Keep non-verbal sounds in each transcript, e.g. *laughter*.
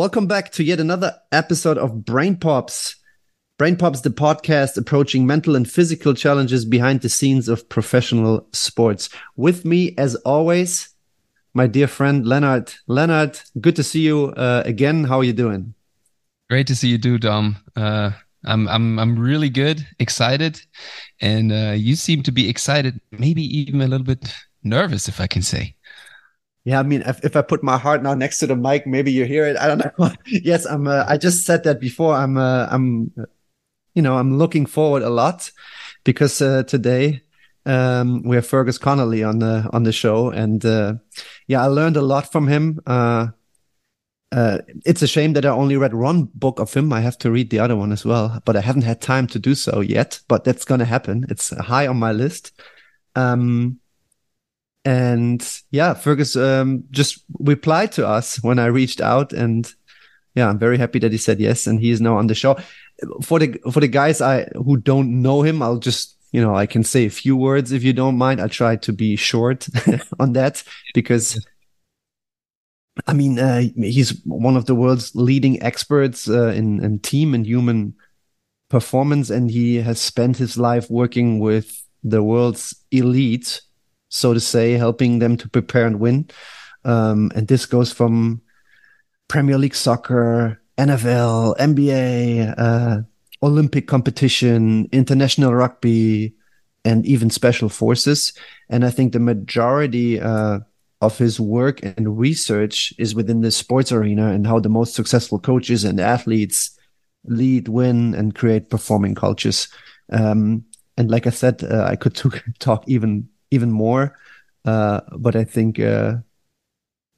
Welcome back to yet another episode of Brain Pops. Brain Pops, the podcast approaching mental and physical challenges behind the scenes of professional sports. With me, as always, my dear friend Leonard. Leonard, good to see you uh, again. How are you doing? Great to see you, too, Dom. Uh, I'm I'm I'm really good, excited, and uh, you seem to be excited, maybe even a little bit nervous, if I can say. Yeah, I mean, if, if I put my heart now next to the mic, maybe you hear it. I don't know. *laughs* yes, I'm. Uh, I just said that before. I'm. Uh, I'm. You know, I'm looking forward a lot because uh, today um, we have Fergus Connolly on the on the show, and uh, yeah, I learned a lot from him. Uh, uh, it's a shame that I only read one book of him. I have to read the other one as well, but I haven't had time to do so yet. But that's going to happen. It's high on my list. Um, and yeah, Fergus um, just replied to us when I reached out, and yeah, I'm very happy that he said yes, and he is now on the show. For the for the guys I who don't know him, I'll just you know I can say a few words if you don't mind. I'll try to be short *laughs* on that because. I mean, uh, he's one of the world's leading experts uh, in, in team and human performance, and he has spent his life working with the world's elite so to say, helping them to prepare and win. Um, and this goes from Premier League soccer, NFL, NBA, uh, Olympic competition, international rugby, and even special forces. And I think the majority uh, of his work and research is within the sports arena and how the most successful coaches and athletes lead, win, and create performing cultures. Um, and like I said, uh, I could *laughs* talk even even more. Uh, but I think uh,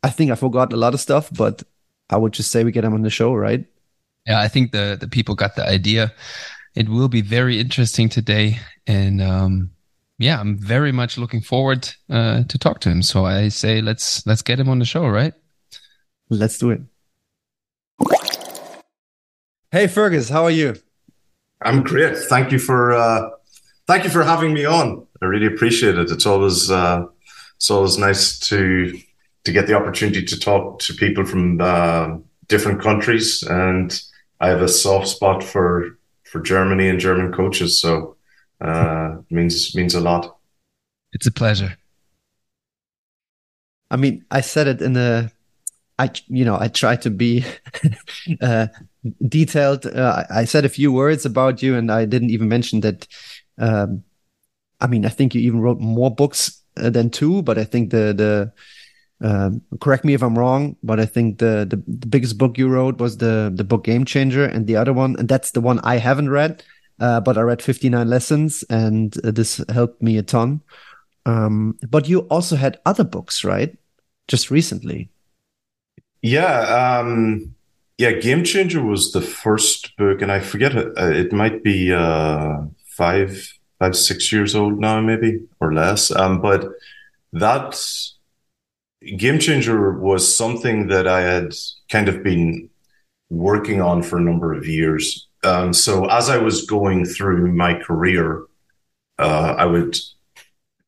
I think I forgot a lot of stuff. But I would just say we get him on the show, right? Yeah, I think the the people got the idea. It will be very interesting today, and um, yeah, I'm very much looking forward uh, to talk to him. So I say let's let's get him on the show, right? Let's do it. Hey Fergus, how are you? I'm great. Thank you for uh, thank you for having me on. I really appreciate it. It's always uh, it's always nice to to get the opportunity to talk to people from uh, different countries, and I have a soft spot for for Germany and German coaches, so uh, means means a lot. It's a pleasure. I mean, I said it in the, I you know I try to be *laughs* uh, detailed. Uh, I said a few words about you, and I didn't even mention that. Um, I mean, I think you even wrote more books uh, than two, but I think the the um, correct me if I'm wrong, but I think the, the, the biggest book you wrote was the the book Game Changer, and the other one, and that's the one I haven't read, uh, but I read 59 lessons, and uh, this helped me a ton. Um, but you also had other books, right? Just recently. Yeah, um, yeah. Game Changer was the first book, and I forget it. Uh, it might be uh, five five, six years old now, maybe or less. Um, but that game changer was something that I had kind of been working on for a number of years. Um, so as I was going through my career, uh, I would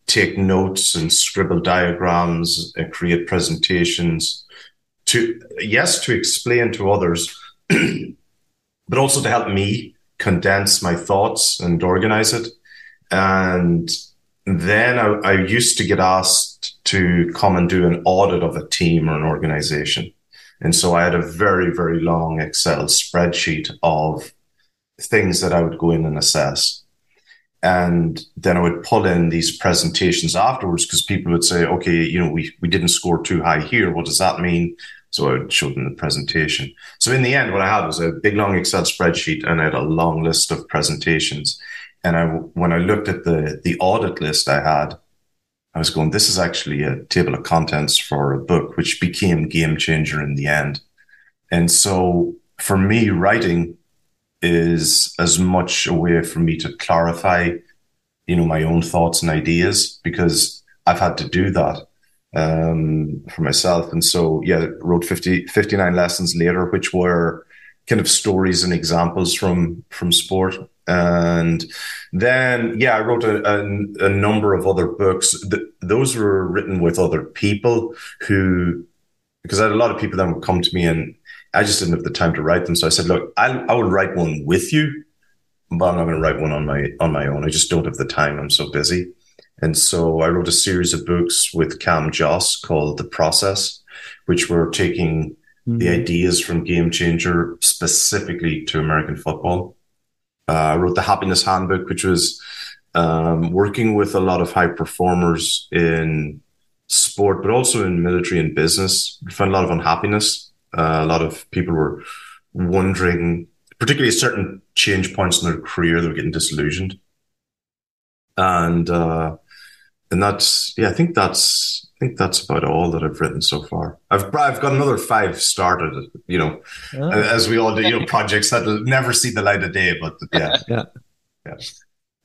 take notes and scribble diagrams and create presentations to, yes, to explain to others, *clears throat* but also to help me condense my thoughts and organize it. And then I, I, used to get asked to come and do an audit of a team or an organization. And so I had a very, very long Excel spreadsheet of things that I would go in and assess. And then I would pull in these presentations afterwards because people would say, okay, you know, we, we didn't score too high here. What does that mean? So I would show them the presentation. So in the end, what I had was a big long Excel spreadsheet and I had a long list of presentations. And I, when I looked at the, the audit list I had, I was going, this is actually a table of contents for a book, which became game changer in the end. And so for me, writing is as much a way for me to clarify, you know, my own thoughts and ideas because I've had to do that um, for myself. And so, yeah, wrote 50, 59 lessons later, which were kind of stories and examples from, from sport and then yeah i wrote a, a, a number of other books Th- those were written with other people who because i had a lot of people that would come to me and I just didn't have the time to write them. So I said, look, I'll, I will write one with you, but I'm not going to write one on my, on my own. I just don't have the time. I'm so busy. And so I wrote a series of books with Cam Josse called The Process, which were taking mm-hmm. the ideas from Game Changer specifically to American football. Uh, I wrote the Happiness Handbook, which was um, working with a lot of high performers in sport, but also in military and business. We found a lot of unhappiness. Uh, a lot of people were wondering, particularly at certain change points in their career, they were getting disillusioned. And, uh, and that's, yeah, I think that's, I think that's about all that I've written so far. I've, I've got another five started, you know, oh. as we all do, you know, projects that will never see the light of day, but *laughs* yeah. yeah. Yeah.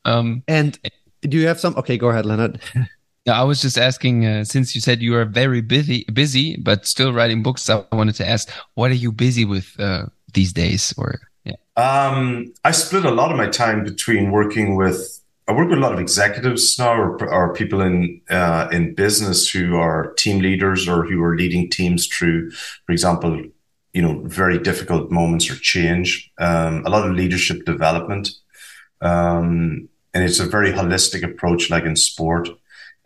Um, and do you have some? Okay, go ahead, Leonard. *laughs* I was just asking, uh, since you said you are very busy, busy, but still writing books. I wanted to ask, what are you busy with uh, these days? Or yeah, um, I split a lot of my time between working with. I work with a lot of executives now, or, or people in uh, in business who are team leaders or who are leading teams through, for example, you know, very difficult moments or change. Um, a lot of leadership development, um, and it's a very holistic approach, like in sport.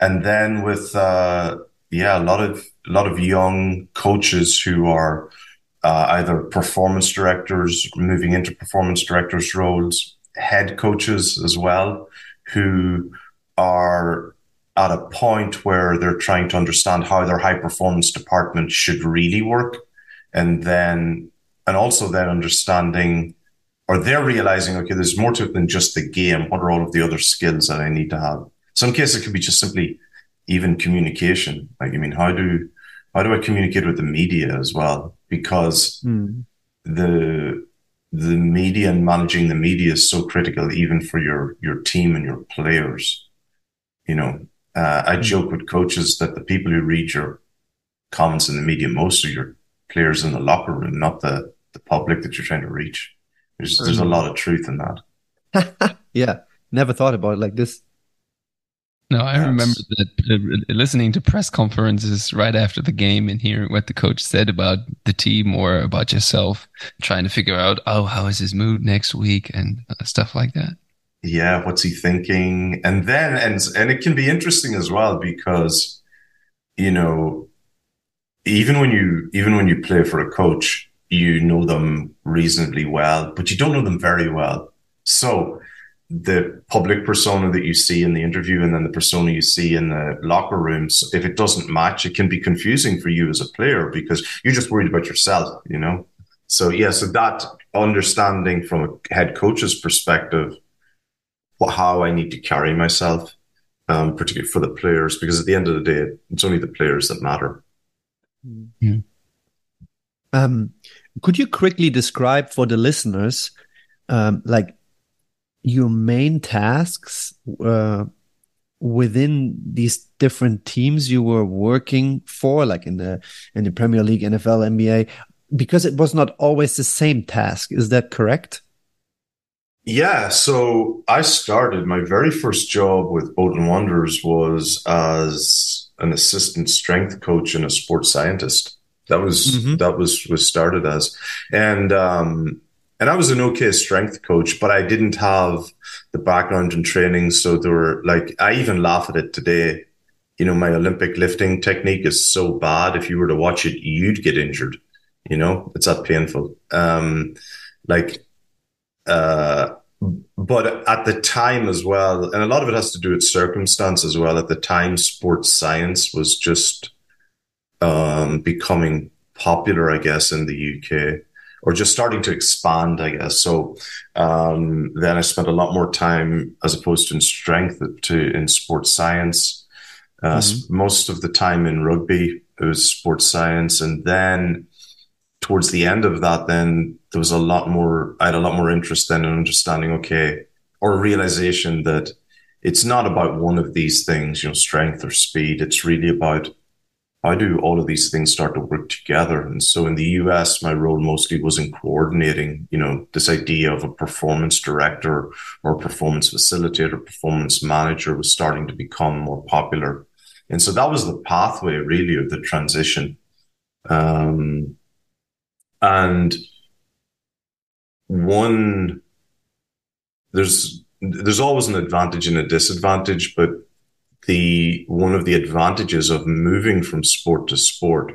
And then with uh, yeah, a lot of a lot of young coaches who are uh, either performance directors, moving into performance directors roles, head coaches as well, who are at a point where they're trying to understand how their high performance department should really work, and then and also then understanding or they're realizing okay, there's more to it than just the game. What are all of the other skills that I need to have? Some cases it could be just simply even communication. Like, I mean, how do how do I communicate with the media as well? Because mm. the the media and managing the media is so critical, even for your your team and your players. You know, uh, I mm. joke with coaches that the people who read your comments in the media most are your players in the locker room, not the the public that you're trying to reach. There's there's a hmm. lot of truth in that. *laughs* yeah, never thought about it like this. No, I remember that uh, listening to press conferences right after the game and hearing what the coach said about the team or about yourself, trying to figure out, oh, how is his mood next week and uh, stuff like that. Yeah, what's he thinking? And then, and and it can be interesting as well because, you know, even when you even when you play for a coach, you know them reasonably well, but you don't know them very well. So the public persona that you see in the interview and then the persona you see in the locker rooms, if it doesn't match, it can be confusing for you as a player because you're just worried about yourself, you know? So, yeah, so that understanding from a head coach's perspective, how I need to carry myself, um, particularly for the players, because at the end of the day, it's only the players that matter. Mm-hmm. Um, could you quickly describe for the listeners, um, like your main tasks uh, within these different teams you were working for, like in the in the Premier League, NFL, NBA, because it was not always the same task. Is that correct? Yeah. So I started my very first job with Bolton Wanderers was as an assistant strength coach and a sports scientist. That was mm-hmm. that was was started as, and um, and I was an okay strength coach, but I didn't have the background and training. So there were like, I even laugh at it today. You know, my Olympic lifting technique is so bad. If you were to watch it, you'd get injured. You know, it's that painful. Um, like, uh, but at the time as well, and a lot of it has to do with circumstance as well. At the time, sports science was just um, becoming popular, I guess, in the UK or just starting to expand, I guess. So um, then I spent a lot more time as opposed to in strength to in sports science. Uh, mm-hmm. Most of the time in rugby, it was sports science, and then towards the end of that, then there was a lot more. I had a lot more interest then in understanding. Okay, or realization that it's not about one of these things, you know, strength or speed. It's really about how do all of these things start to work together? And so in the US, my role mostly was in coordinating, you know, this idea of a performance director or performance facilitator, performance manager was starting to become more popular. And so that was the pathway really of the transition. Um, and one there's there's always an advantage and a disadvantage, but the one of the advantages of moving from sport to sport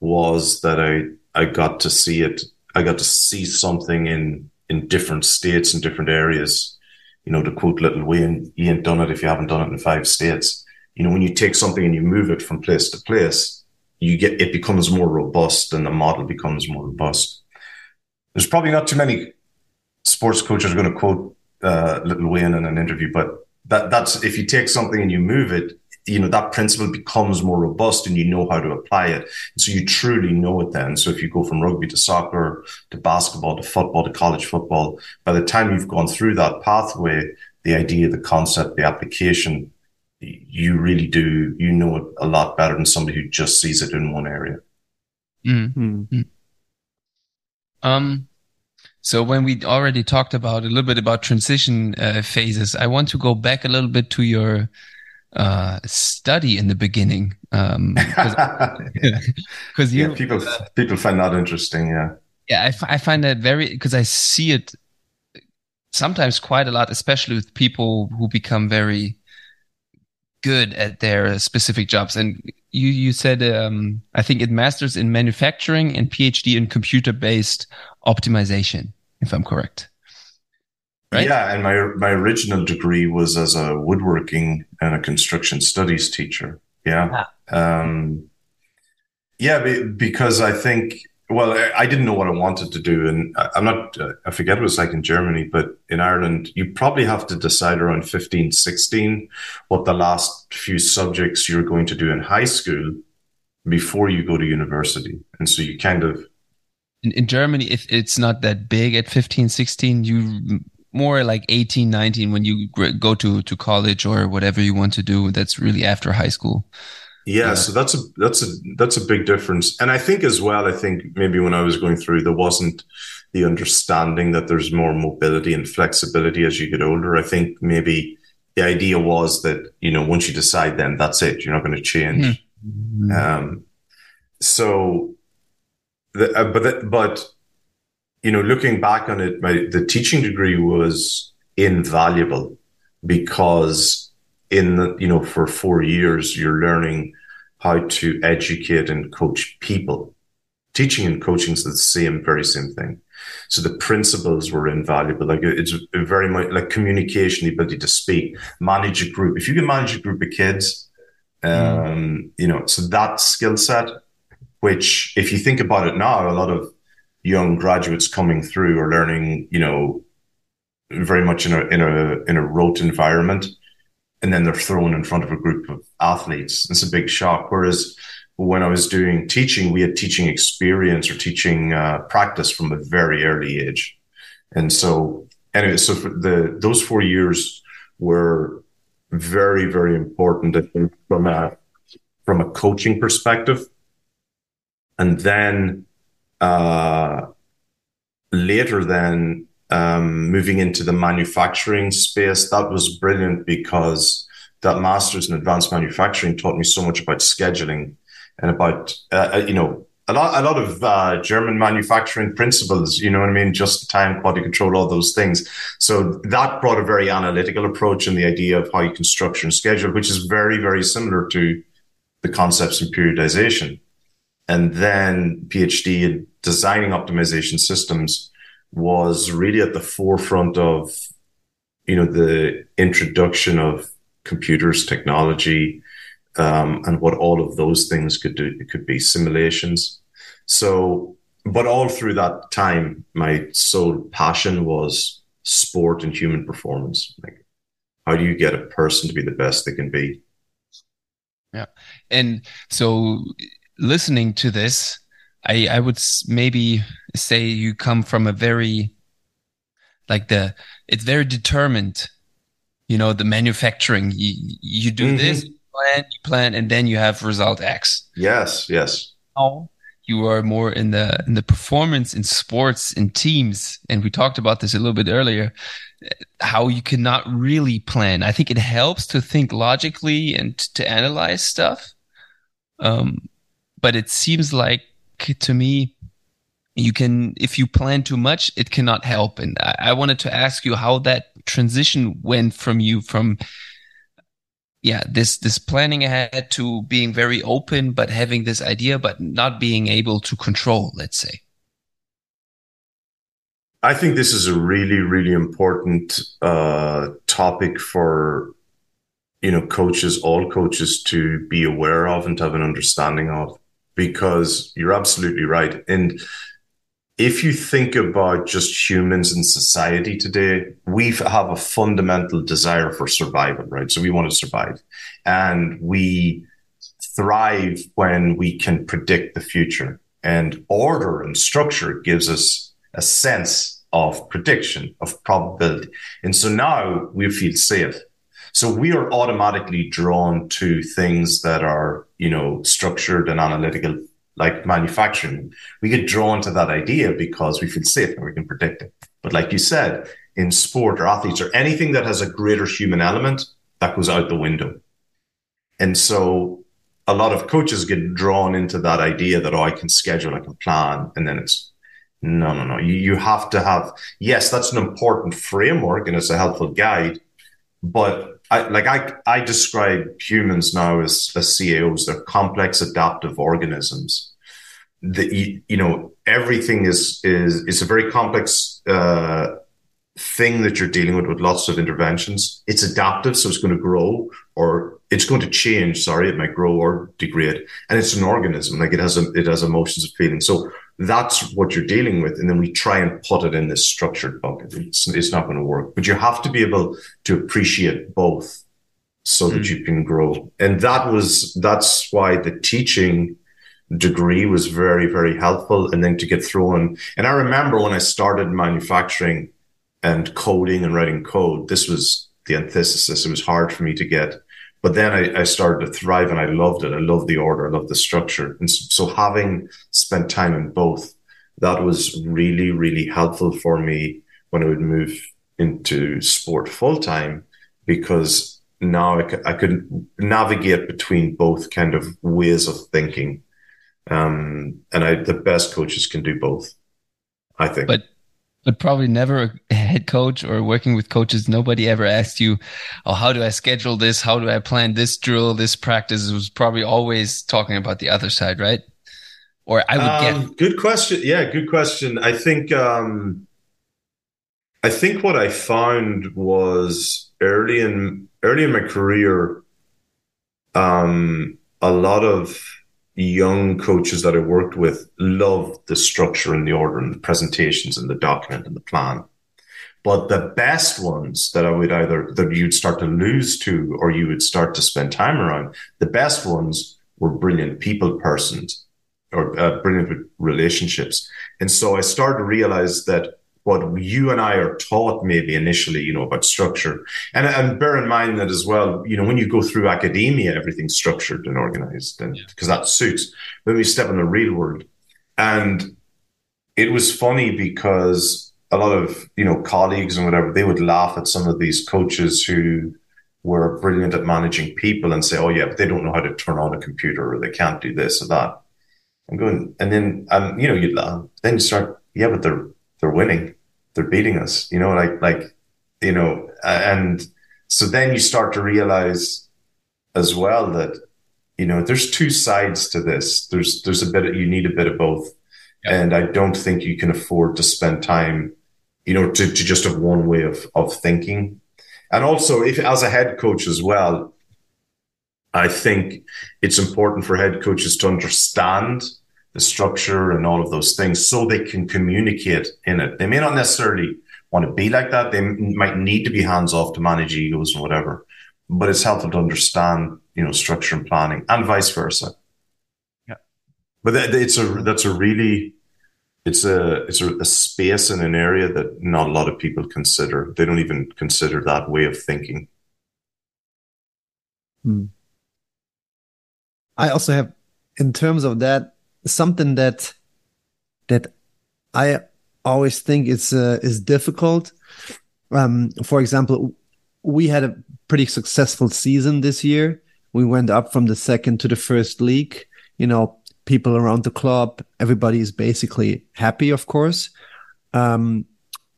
was that I I got to see it. I got to see something in in different states and different areas. You know, to quote Lil Wayne, "You ain't done it if you haven't done it in five states." You know, when you take something and you move it from place to place, you get it becomes more robust, and the model becomes more robust. There's probably not too many sports coaches going to quote uh, Lil Wayne in an interview, but that that's if you take something and you move it, you know that principle becomes more robust and you know how to apply it so you truly know it then so if you go from rugby to soccer to basketball to football to college football by the time you've gone through that pathway the idea the concept the application you really do you know it a lot better than somebody who just sees it in one area mm-hmm. mm-hmm. um so when we already talked about a little bit about transition uh, phases, I want to go back a little bit to your uh, study in the beginning *laughs* because *laughs* um, you yeah, people uh, people find that interesting yeah. Yeah I, f- I find that very because i see it sometimes quite a lot especially with people who become very good at their specific jobs. And you you said um, i think it masters in manufacturing and phd in computer based optimization if i'm correct right? Yeah, and my my original degree was as a woodworking and a construction studies teacher. Yeah, ah. um, yeah, because I think well, I didn't know what I wanted to do, and I'm not. I forget what it was like in Germany, but in Ireland, you probably have to decide around 15, 16 what the last few subjects you're going to do in high school before you go to university, and so you kind of in, in Germany, if it's not that big. At 15, 16, you more like 18 19 when you go to to college or whatever you want to do that's really after high school. Yeah, yeah, so that's a that's a that's a big difference. And i think as well i think maybe when i was going through there wasn't the understanding that there's more mobility and flexibility as you get older. I think maybe the idea was that you know once you decide then that's it you're not going to change. Mm-hmm. um so the, uh, but the, but you know, looking back on it, my the teaching degree was invaluable because in the, you know, for four years you're learning how to educate and coach people. Teaching and coaching is the same, very same thing. So the principles were invaluable. Like it's very much like communication, the ability to speak, manage a group. If you can manage a group of kids, um, mm. you know, so that skill set, which if you think about it now, a lot of young graduates coming through are learning, you know, very much in a in a in a rote environment, and then they're thrown in front of a group of athletes. It's a big shock. Whereas when I was doing teaching, we had teaching experience or teaching uh, practice from a very early age, and so anyway, so the those four years were very very important from a from a coaching perspective, and then uh, later then um, moving into the manufacturing space, that was brilliant because that master's in advanced manufacturing taught me so much about scheduling and about, uh, uh, you know, a lot, a lot of uh, German manufacturing principles, you know what I mean? Just time, quality control, all those things. So that brought a very analytical approach and the idea of how you can structure and schedule, which is very, very similar to the concepts in periodization and then PhD in designing optimization systems was really at the forefront of, you know, the introduction of computers, technology, um, and what all of those things could do. It could be simulations. So, but all through that time, my sole passion was sport and human performance. Like, how do you get a person to be the best they can be? Yeah. And so listening to this, I, I would maybe say you come from a very, like the, it's very determined, you know, the manufacturing. You, you do mm-hmm. this, you plan, you plan, and then you have result X. Yes, yes. Now you are more in the in the performance in sports in teams, and we talked about this a little bit earlier. How you cannot really plan. I think it helps to think logically and to analyze stuff. Um, but it seems like to me you can if you plan too much it cannot help and I, I, wanted to ask you how that transition went from you from yeah this this planning ahead to being very open but having this idea but not being able to control let's say. I think this is a really really important uh, topic for you know coaches all coaches to be aware of and to have an understanding of because you're absolutely right and if you think about just humans in society today, we have a fundamental desire for survival, right? So we want to survive and we thrive when we can predict the future and order and structure gives us a sense of prediction, of probability. And so now we feel safe. So we are automatically drawn to things that are, you know, structured and analytical like manufacturing, we get drawn to that idea because we feel safe and we can predict it. But like you said, in sport or athletes or anything that has a greater human element, that goes out the window. And so a lot of coaches get drawn into that idea that, oh, I can schedule, I can plan. And then it's no, no, no. You, you have to have, yes, that's an important framework and it's a helpful guide. But I, like I, I describe humans now as, as CAOs. They're complex adaptive organisms. The, you, you know, everything is, is, is a very complex, uh, thing that you're dealing with with lots of interventions. It's adaptive, so it's going to grow or it's going to change. Sorry, it might grow or degrade, and it's an organism. Like it has a, it has emotions and feelings. So that's what you're dealing with, and then we try and put it in this structured bucket. It's, it's not going to work. But you have to be able to appreciate both, so mm. that you can grow. And that was that's why the teaching degree was very very helpful and then to get thrown and i remember when i started manufacturing and coding and writing code. This was the antithesis. It was hard for me to get. But then I, I, started to thrive and I loved it. I loved the order. I loved the structure. And so having spent time in both, that was really, really helpful for me when I would move into sport full time because now I, could navigate between both kind of ways of thinking. Um, and I, the best coaches can do both, I think. But but probably never a head coach or working with coaches. Nobody ever asked you, "Oh, how do I schedule this? How do I plan this drill, this practice?" It was probably always talking about the other side, right? Or I would um, get. Good question. Yeah, good question. I think. um I think what I found was early in early in my career, um, a lot of young coaches that I worked with loved the structure and the order and the presentations and the document and the plan. But the best ones that I would either that you'd start to lose to or you would start to spend time around, the best ones were brilliant people persons or uh, brilliant relationships. And so I started to realize that what you and I are taught maybe initially, you know, about structure. And, and bear in mind that as well, you know, when you go through academia, everything's structured and organized and because yeah. that suits. Then we step in the real world. And it was funny because a lot of, you know, colleagues and whatever, they would laugh at some of these coaches who were brilliant at managing people and say, oh yeah, but they don't know how to turn on a computer or they can't do this or that. I'm going, and then, um, you know, you laugh. Then you start, yeah, but they're, they're winning they're beating us, you know, like, like, you know, and so then you start to realize as well that, you know, there's two sides to this. There's, there's a bit of, you need a bit of both. And I don't think you can afford to spend time, you know, to, to just have one way of, of thinking. And also if as a head coach as well, I think it's important for head coaches to understand the structure and all of those things so they can communicate in it. They may not necessarily want to be like that. They might need to be hands off to manage egos and whatever, but it's helpful to understand, you know, structure and planning and vice versa. Yeah. But it's a, that's a really, it's a, it's a, a space in an area that not a lot of people consider. They don't even consider that way of thinking. Hmm. I also have, in terms of that, something that that I always think is uh, is difficult. Um, for example, we had a pretty successful season this year. We went up from the second to the first league. You know, people around the club, everybody is basically happy, of course. Um,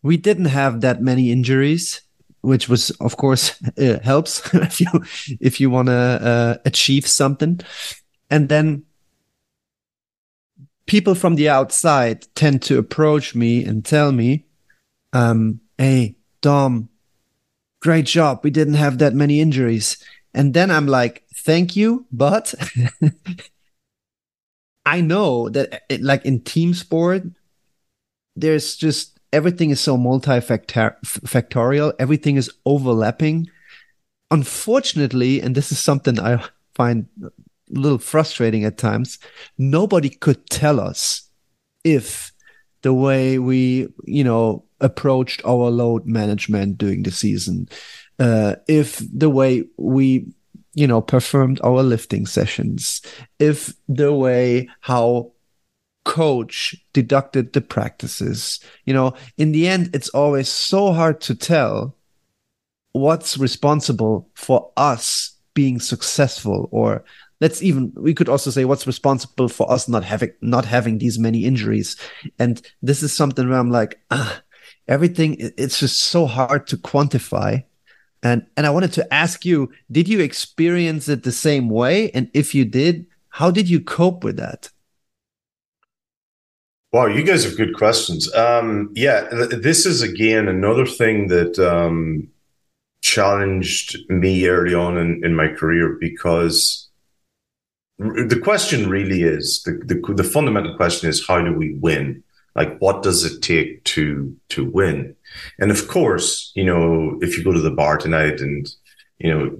we didn't have that many injuries, which was, of course, *laughs* helps *laughs* if you if you want to uh, achieve something. And then people from the outside tend to approach me and tell me, um, "Hey, Dom, great job. We didn't have that many injuries." And then I'm like, "Thank you, but." *laughs* I know that, it, like in team sport, there's just everything is so multifactorial, everything is overlapping. Unfortunately, and this is something I find little frustrating at times, nobody could tell us if the way we, you know, approached our load management during the season, uh, if the way we, you know, performed our lifting sessions, if the way how coach deducted the practices. You know, in the end, it's always so hard to tell what's responsible for us being successful or let's even we could also say what's responsible for us not having not having these many injuries. And this is something where i'm like ah, everything it's just so hard to quantify. And and i wanted to ask you did you experience it the same way? And if you did how did you cope with that? Wow, you guys have good questions. Um, yeah, th- this is again another thing that um, challenged me early on in, in my career because the question really is the, the the fundamental question is how do we win? Like, what does it take to to win? And of course, you know, if you go to the bar tonight and you know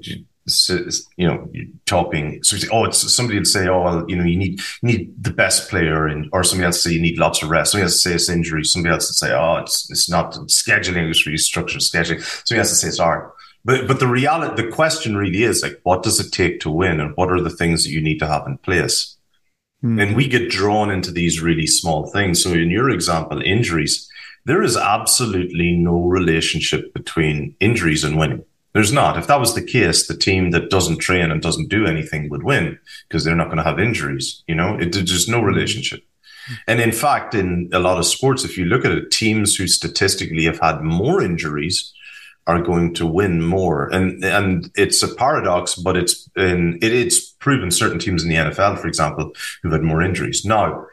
you know, topping. So oh, it's somebody would say, oh, well, you know, you need you need the best player, and or somebody else say you need lots of rest. Somebody else say it's injury. Somebody else would say, oh, it's it's not scheduling. It's really structured scheduling. Somebody else would say it's art. But but the reality, the question really is like, what does it take to win, and what are the things that you need to have in place? Hmm. And we get drawn into these really small things. So in your example, injuries, there is absolutely no relationship between injuries and winning. There's not. If that was the case, the team that doesn't train and doesn't do anything would win because they're not going to have injuries. You know, it, there's no relationship. And in fact, in a lot of sports, if you look at it, teams who statistically have had more injuries are going to win more. And and it's a paradox, but it's it, it's proven certain teams in the NFL, for example, who've had more injuries. Now,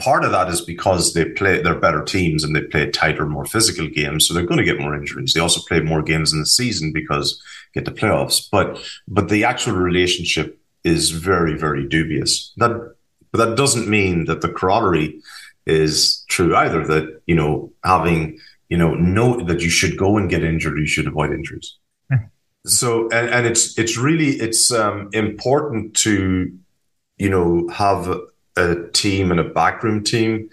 part of that is because they play they're better teams and they play tighter, more physical games, so they're going to get more injuries. They also play more games in the season because get the playoffs. But but the actual relationship is very very dubious. That but that doesn't mean that the corollary is true either. That you know having you know know that you should go and get injured, you should avoid injuries. Hmm. so and, and it's it's really it's um, important to you know have a team and a backroom team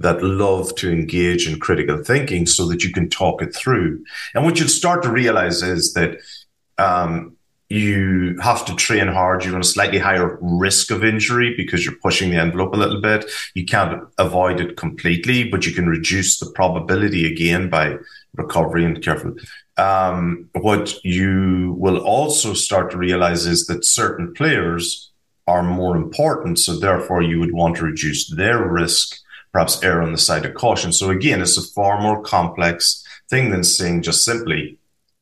that love to engage in critical thinking so that you can talk it through. And what you'll start to realize is that um, you have to train hard. You're on a slightly higher risk of injury because you're pushing the envelope a little bit. You can't avoid it completely, but you can reduce the probability again by recovery and careful. Um, what you will also start to realize is that certain players are more important. So therefore, you would want to reduce their risk, perhaps err on the side of caution. So again, it's a far more complex thing than saying just simply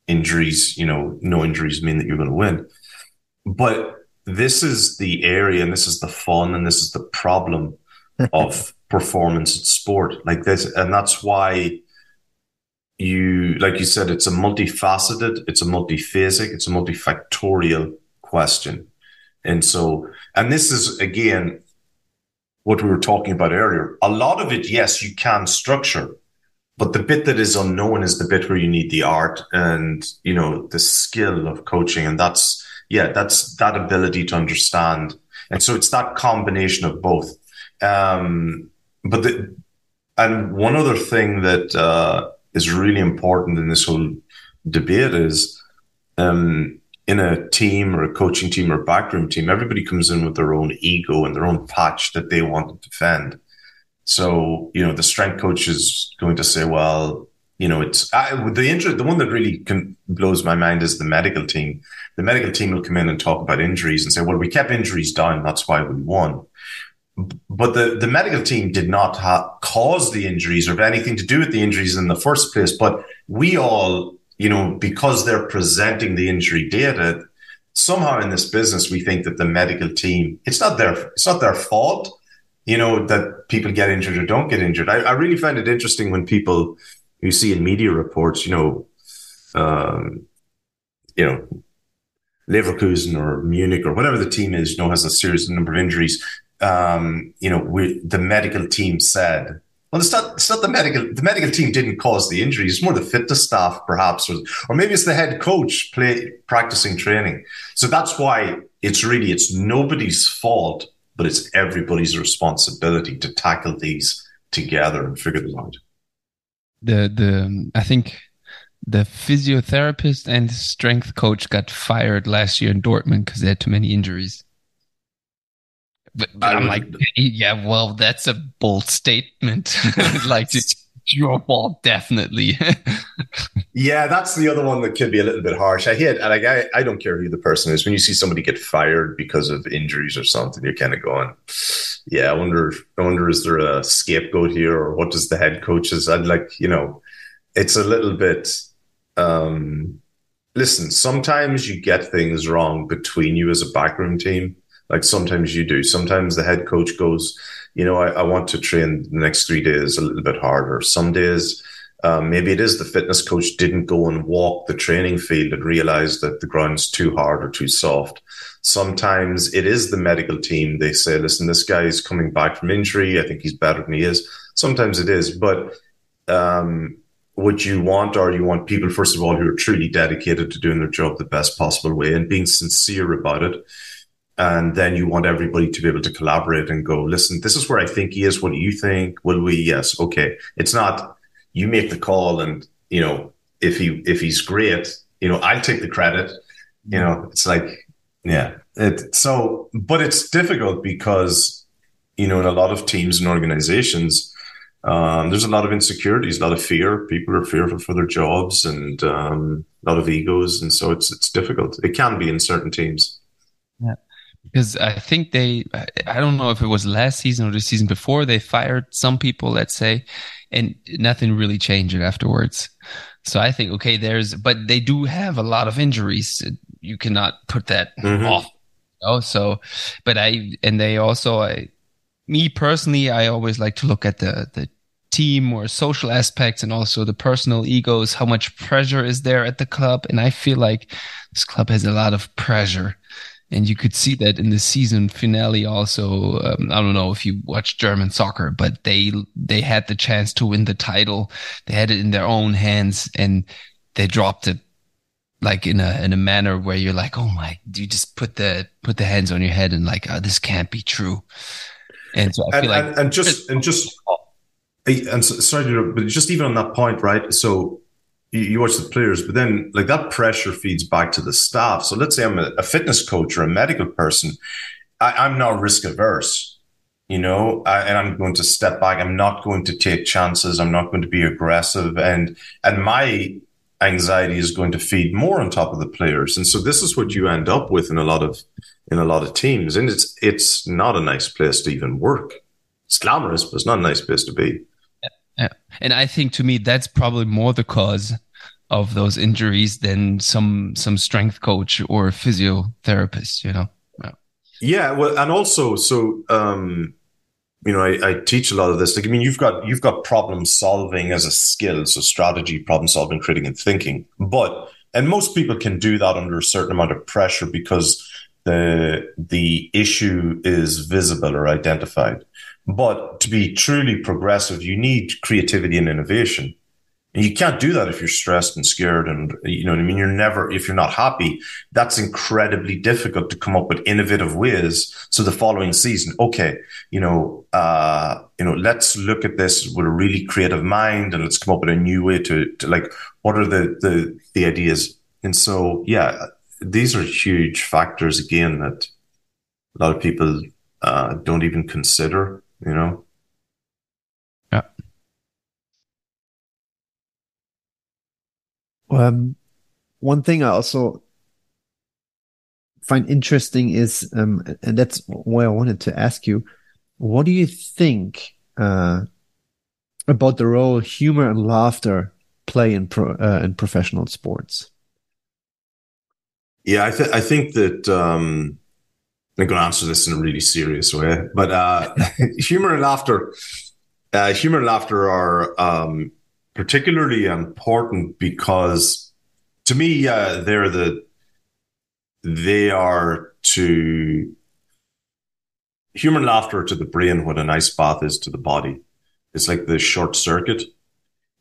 injuries, you know, no injuries mean that you're going to win. But this is the area and this is the fun and this is the problem *laughs* of performance in sport like this. And that's why you, like you said, it's a multifaceted, it's a multiphasic, it's a multifactorial question. And so, and this is again what we were talking about earlier. A lot of it, yes, you can structure, but the bit that is unknown is the bit where you need the art and, you know, the skill of coaching. And that's, yeah, that's that ability to understand. And so it's that combination of both. Um, but the, and one other thing that, uh, is really important in this whole debate is, um, in a team or a coaching team or backroom team, everybody comes in with their own ego and their own patch that they want to defend. So, you know, the strength coach is going to say, well, you know, it's I, the interest, the one that really can, blows my mind is the medical team. The medical team will come in and talk about injuries and say, well, we kept injuries down. That's why we won. but the, the medical team did not ha- cause the injuries or have anything to do with the injuries in the first place. But we all, you know, because they're presenting the injury data, somehow in this business, we think that the medical team, it's not their, it's not their fault, you know, that people get injured or don't get injured. I, I really find it interesting when people you see in media reports, you know, um, you know, Leverkusen or Munich or whatever the team is, you know, has a serious number of injuries um, you know, we, the medical team said, well, it's not, it's not the medical, the medical team didn't cause the injury. It's more the fitness staff, perhaps, or, or maybe it's the head coach play, practicing training. So that's why it's really, it's nobody's fault, but it's everybody's responsibility to tackle these together and figure them out. The, the, I think the physiotherapist and strength coach got fired last year in Dortmund because they had too many injuries. But, but I'm like, yeah, well, that's a bold statement. *laughs* like, your fault, definitely. *laughs* yeah, that's the other one that could be a little bit harsh. I hate, and like, I, I don't care who the person is. When you see somebody get fired because of injuries or something, you're kind of going, yeah, I wonder, I wonder, is there a scapegoat here, or what does the head coaches?" I'd like, you know, it's a little bit. um Listen, sometimes you get things wrong between you as a backroom team like sometimes you do. Sometimes the head coach goes, you know, I, I want to train the next three days a little bit harder. Some days, um, maybe it is the fitness coach didn't go and walk the training field and realize that the ground's too hard or too soft. Sometimes it is the medical team. They say, listen, this guy is coming back from injury. I think he's better than he is. Sometimes it is, but um, what you want are you want people, first of all, who are truly dedicated to doing their job the best possible way and being sincere about it. And then you want everybody to be able to collaborate and go, listen, this is where I think he is. What do you think? Will we? Yes. Okay. It's not you make the call and, you know, if he, if he's great, you know, I'll take the credit. You know, it's like, yeah. It, so, but it's difficult because, you know, in a lot of teams and organizations, um, there's a lot of insecurities, a lot of fear. People are fearful for their jobs and um, a lot of egos, and so it's it's difficult. It can be in certain teams. Yeah because I think they, I don't know if it was last season or the season before, they fired some people, let's say, and nothing really changed afterwards. So I think, okay, there's, but they do have a lot of injuries. You cannot put that mm-hmm. off. Oh, so, but I, and they also, I, me personally, I always like to look at the, the team or social aspects and also the personal egos, how much pressure is there at the club. And I feel like this club has a lot of pressure and you could see that in the season finale also um, i don't know if you watch german soccer but they they had the chance to win the title. They had it in their own hands and they dropped it like in a in a manner where you're like oh my you just put the put the hands on your head and like oh, this can't be true. And so i and, feel like and, and just and just and so, sorry but just even on that point right? So you, you, watch the players, but then like that pressure feeds back to the staff. So let's say I'm a, a fitness coach or a medical person, I, am not risk averse, you know, I, and I'm going to step back. I'm not going to take chances. I'm not going to be aggressive, and and my anxiety is going to feed more on top of the players. And so this is what you end up with in a lot of in a lot of teams, and it's it's not a nice place to even work. It's glamorous, but it's not a nice place to be. Yeah. And I think to me that's probably more the cause of those injuries than some some strength coach or physiotherapist, you know. Yeah, yeah well and also so um you know, I, I, teach a lot of this. Like, I mean, you've got you've got problem solving as a skill, so strategy, problem solving, creating, and thinking. But and most people can do that under a certain amount of pressure because the the issue is visible or identified. But to be truly progressive, you need creativity and innovation. And you can't do that if you're stressed and scared. And, you know what I mean? You're never, if you're not happy, that's incredibly difficult to come up with innovative ways. So the following season, okay, you know, uh, you know, let's look at this with a really creative mind and let's come up with a new way to, to like, what are the, the, the ideas? And so, yeah, these are huge factors again that a lot of people uh, don't even consider you know? Yeah. Um, one thing I also find interesting is, um, and that's why I wanted to ask you, what do you think uh, about the role humor and laughter play in pro, uh, in professional sports? Yeah, I, th- I think that um, I'm going to answer this in a really serious way, but uh, *laughs* humor and laughter, uh, humor and laughter are um, particularly important because, to me, uh, they're the they are to human laughter to the brain what an ice bath is to the body. It's like the short circuit,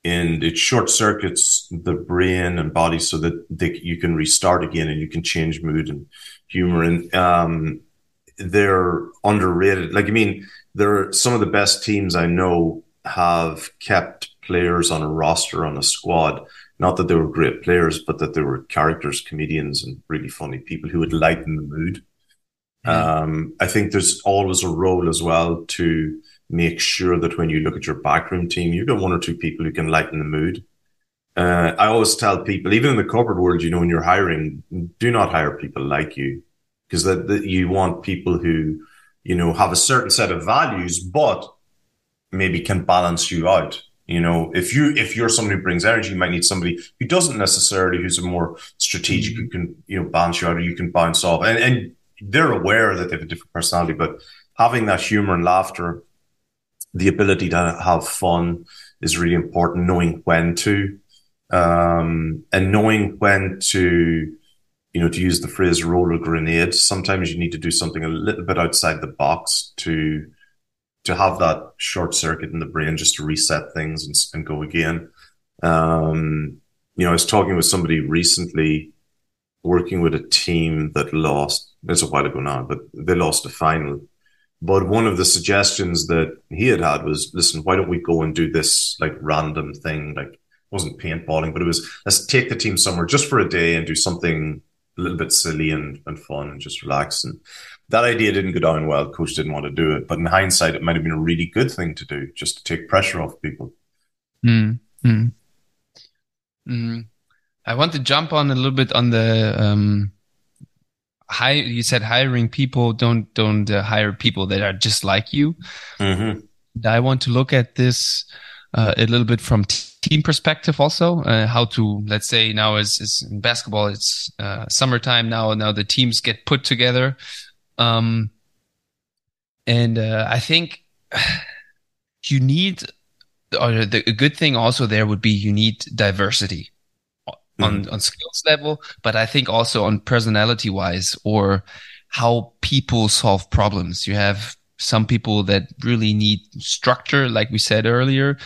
and it short circuits the brain and body so that they, you can restart again and you can change mood and humor. And um, they're underrated. Like I mean, they're some of the best teams I know have kept players on a roster on a squad. Not that they were great players, but that they were characters, comedians, and really funny people who would lighten the mood. Um, I think there's always a role as well to make sure that when you look at your backroom team, you've got one or two people who can lighten the mood. Uh, I always tell people, even in the corporate world, you know, when you're hiring, do not hire people like you because that, that you want people who, you know, have a certain set of values, but maybe can balance you out. You know, if you if you're somebody who brings energy, you might need somebody who doesn't necessarily, who's a more strategic, who can you know balance you out, or you can bounce off. And and they're aware that they have a different personality, but having that humor and laughter, the ability to have fun is really important. Knowing when to, um, and knowing when to, you know, to use the phrase roll a grenade. Sometimes you need to do something a little bit outside the box to, to have that short circuit in the brain just to reset things and, and go again. Um, you know, I was talking with somebody recently working with a team that lost, it's a while ago now, but they lost a final. But one of the suggestions that he had had was, listen, why don't we go and do this like random thing? Like wasn't paintballing, but it was let's take the team somewhere just for a day and do something a little bit silly and, and fun and just relax. And that idea didn't go down well. Coach didn't want to do it. But in hindsight, it might have been a really good thing to do just to take pressure off people. Mm, mm. Mm. I want to jump on a little bit on the um, high. You said hiring people don't don't uh, hire people that are just like you. Mm-hmm. I want to look at this uh, a little bit from team perspective, also uh, how to let's say now is is in basketball it's uh, summertime now. Now the teams get put together, um, and uh, I think *sighs* you need. Or the, a good thing also there would be you need diversity on mm-hmm. on skills level, but I think also on personality wise or how people solve problems. You have some people that really need structure, like we said earlier,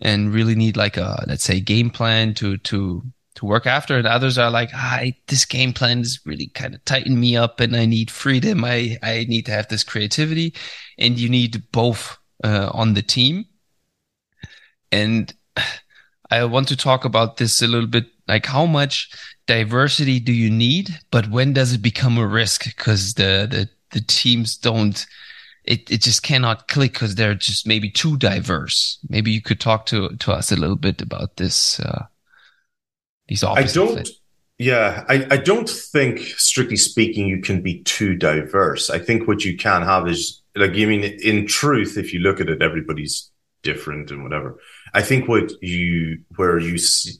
and really need like a let's say game plan to to to work after, and others are like, "I this game plan is really kind of tighten me up, and I need freedom. I I need to have this creativity, and you need both uh, on the team." And *sighs* I want to talk about this a little bit like how much diversity do you need, but when does it become a risk? Because the, the, the teams don't, it, it just cannot click because they're just maybe too diverse. Maybe you could talk to, to us a little bit about this, uh, these I don't, yeah, I, I don't think, strictly speaking, you can be too diverse. I think what you can have is, like, you mean, in truth, if you look at it, everybody's different and whatever. I think what you, where you see,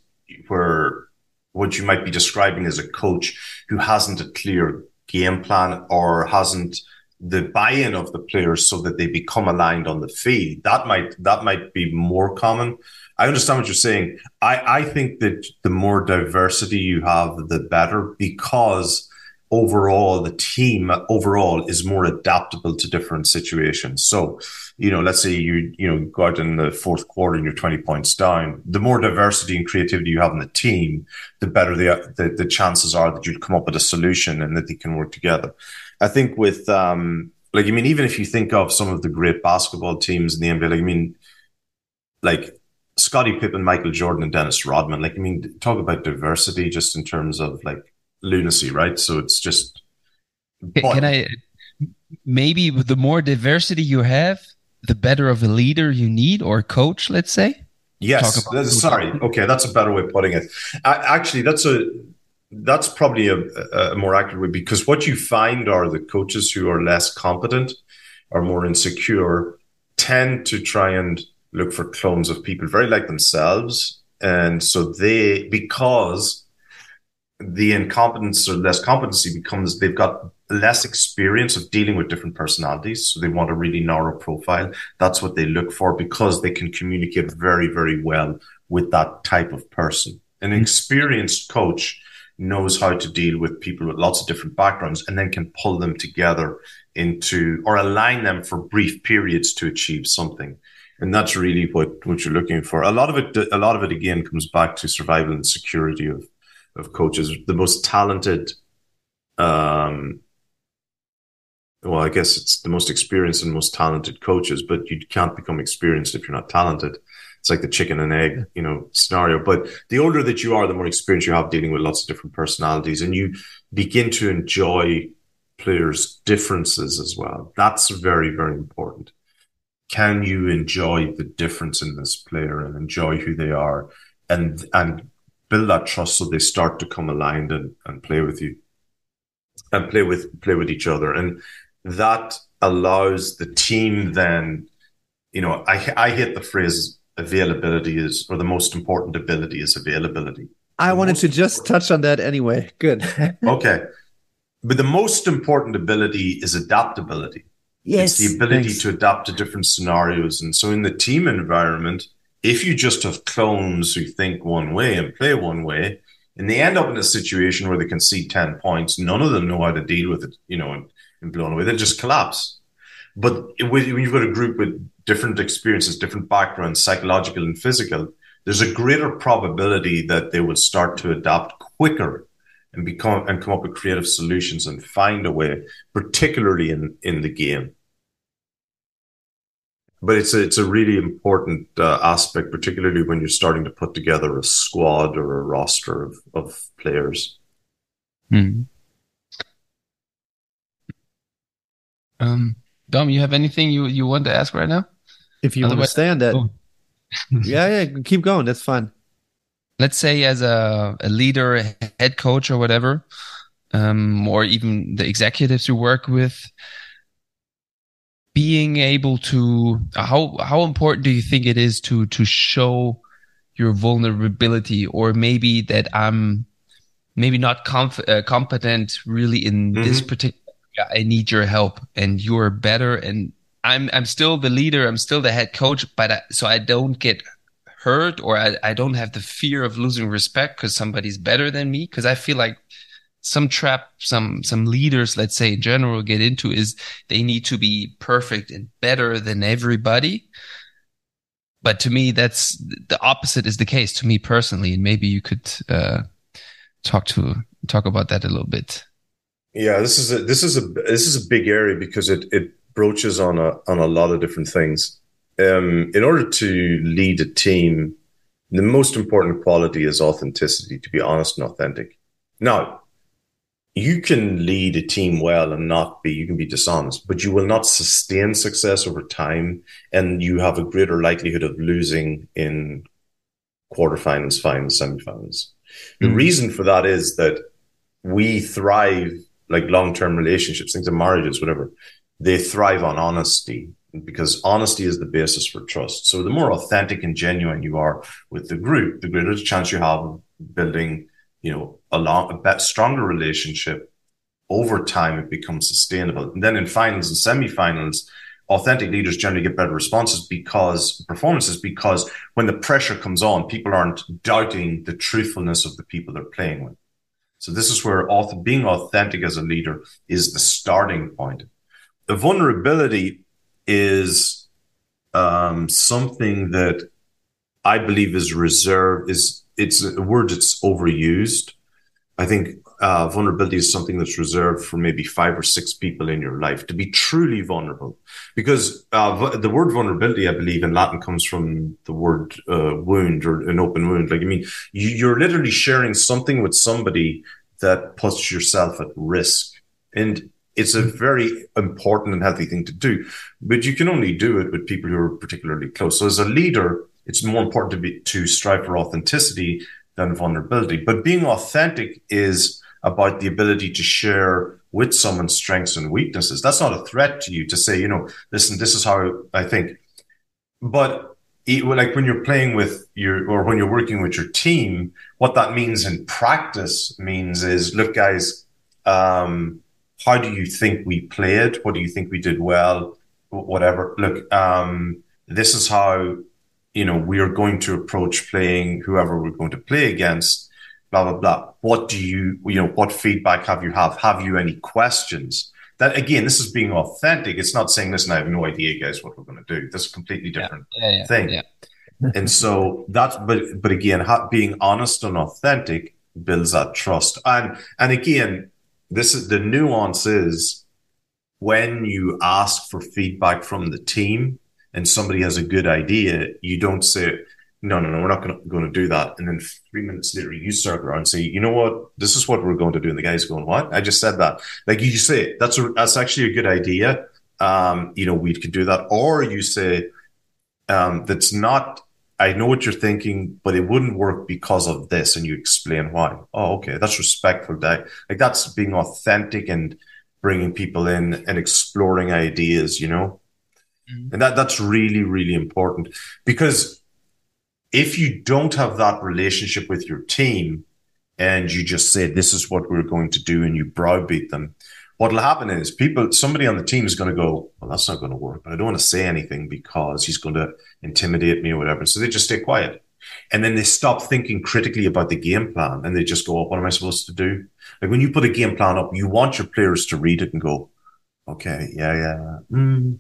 where what you might be describing as a coach who hasn't a clear game plan or hasn't the buy-in of the players so that they become aligned on the field. That might that might be more common. I understand what you're saying. I, I think that the more diversity you have, the better because overall the team overall is more adaptable to different situations. So you know, let's say you, you know, go out in the fourth quarter and you're 20 points down, the more diversity and creativity you have in the team, the better the, the, the chances are that you'll come up with a solution and that they can work together. I think with, um, like, I mean, even if you think of some of the great basketball teams in the NBA, like, I mean, like Scottie Pippen, Michael Jordan, and Dennis Rodman, like, I mean, talk about diversity just in terms of like lunacy, right? So it's just. Can, can I, maybe the more diversity you have, the better of a leader you need or coach, let's say? Yes. Sorry. Okay, that's a better way of putting it. Actually, that's a that's probably a, a, more accurate way because what you find are the coaches who are less competent are more insecure tend to try and look for clones of people very like themselves. And so they, because the incompetence or less competency becomes they've got less experience of dealing with different personalities. So they want a really narrow profile. That's what they look for because they can communicate very, very well with that type of person. An experienced coach knows how to deal with people with lots of different backgrounds and then can pull them together into or align them for brief periods to achieve something. And that's really what, what you're looking for. A lot of it, a lot of it again comes back to survival and security of, of coaches. The most talented, um, well, I guess it's the most experienced and most talented coaches, but you can't become experienced if you're not talented. It's like the chicken and egg, you know, scenario. But the older that you are, the more experience you have dealing with lots of different personalities and you begin to enjoy players' differences as well. That's very, very important. Can you enjoy the difference in this player and enjoy who they are and, and build that trust so they start to come aligned and, and play with you and play with, play with each other. And that allows the team then, you know, I, I hate the phrase availability is, or the most important ability is availability. I wanted to just touch on that anyway. Good. *laughs* okay. But the most important ability is adaptability. Yes. It's the ability thanks. to adapt to different scenarios. And so in the team environment, if you just have clones who think one way and play one way, and they end up in a situation where they can see 10 points, none of them know how to deal with it, you know, and, and blown away, they'll just collapse. But when you've got a group with different experiences, different backgrounds, psychological and physical, there's a greater probability that they will start to adapt quicker and become and come up with creative solutions and find a way, particularly in in the game. But it's a, it's a really important uh, aspect, particularly when you're starting to put together a squad or a roster of, of players. Hmm. Um, Dom, you have anything you, you want to ask right now? If you Otherwise, understand that. Oh. *laughs* yeah, yeah, keep going. That's fine. Let's say as a, a leader, a head coach or whatever, um, or even the executives you work with, being able to how how important do you think it is to to show your vulnerability or maybe that I'm maybe not conf- uh, competent really in mm-hmm. this particular I need your help and you're better. And I'm I'm still the leader, I'm still the head coach, but I, so I don't get hurt or I, I don't have the fear of losing respect because somebody's better than me. Because I feel like some trap some some leaders let's say in general get into is they need to be perfect and better than everybody. But to me that's the opposite is the case to me personally. And maybe you could uh, talk to talk about that a little bit yeah, this is a this is a this is a big area because it it broaches on a on a lot of different things. Um, in order to lead a team, the most important quality is authenticity. To be honest and authentic. Now, you can lead a team well and not be you can be dishonest, but you will not sustain success over time, and you have a greater likelihood of losing in quarterfinals, finals, semifinals. The mm-hmm. reason for that is that we thrive like long term relationships, things like marriages, whatever, they thrive on honesty because honesty is the basis for trust. So the more authentic and genuine you are with the group, the greater the chance you have of building, you know, a long, a stronger relationship. Over time, it becomes sustainable. And then in finals and semifinals, authentic leaders generally get better responses because performances because when the pressure comes on, people aren't doubting the truthfulness of the people they're playing with. So this is where being authentic as a leader is the starting point. The vulnerability is um, something that I believe is reserved. Is it's a word that's overused. I think uh, vulnerability is something that's reserved for maybe five or six people in your life to be truly vulnerable. Because uh, the word vulnerability, I believe in Latin comes from the word uh, wound or an open wound. Like, I mean, you're literally sharing something with somebody that puts yourself at risk. And it's a very important and healthy thing to do, but you can only do it with people who are particularly close. So as a leader, it's more important to be, to strive for authenticity than vulnerability. But being authentic is about the ability to share with someone's strengths and weaknesses. That's not a threat to you to say, you know, listen, this is how I think. But like when you're playing with your or when you're working with your team, what that means in practice means is, look, guys, um, how do you think we played? What do you think we did well? Whatever. Look, um, this is how you know we are going to approach playing whoever we're going to play against. Blah blah blah. What do you you know? What feedback have you have? Have you any questions? That again, this is being authentic. It's not saying, listen, I have no idea, guys, what we're going to do. This is a completely different yeah, yeah, thing. yeah. and so that's, but, but again, being honest and authentic builds that trust. And, and again, this is the nuance is when you ask for feedback from the team and somebody has a good idea, you don't say, no, no, no, we're not going to, going to do that. And then three minutes later, you circle around and say, you know what? This is what we're going to do. And the guy's going, what? I just said that. Like you say, that's a, that's actually a good idea. Um, you know, we could do that. Or you say, um, that's not, I know what you're thinking, but it wouldn't work because of this. And you explain why. Oh, okay. That's respectful. That, like that's being authentic and bringing people in and exploring ideas, you know? Mm-hmm. And that, that's really, really important because if you don't have that relationship with your team and you just say, this is what we're going to do and you browbeat them, what'll happen is people, somebody on the team is going to go, well, that's not going to work, but I don't want to say anything because he's going to intimidate me or whatever. So they just stay quiet. And then they stop thinking critically about the game plan and they just go, oh, what am I supposed to do? Like when you put a game plan up, you want your players to read it and go, okay, yeah, yeah. Mm,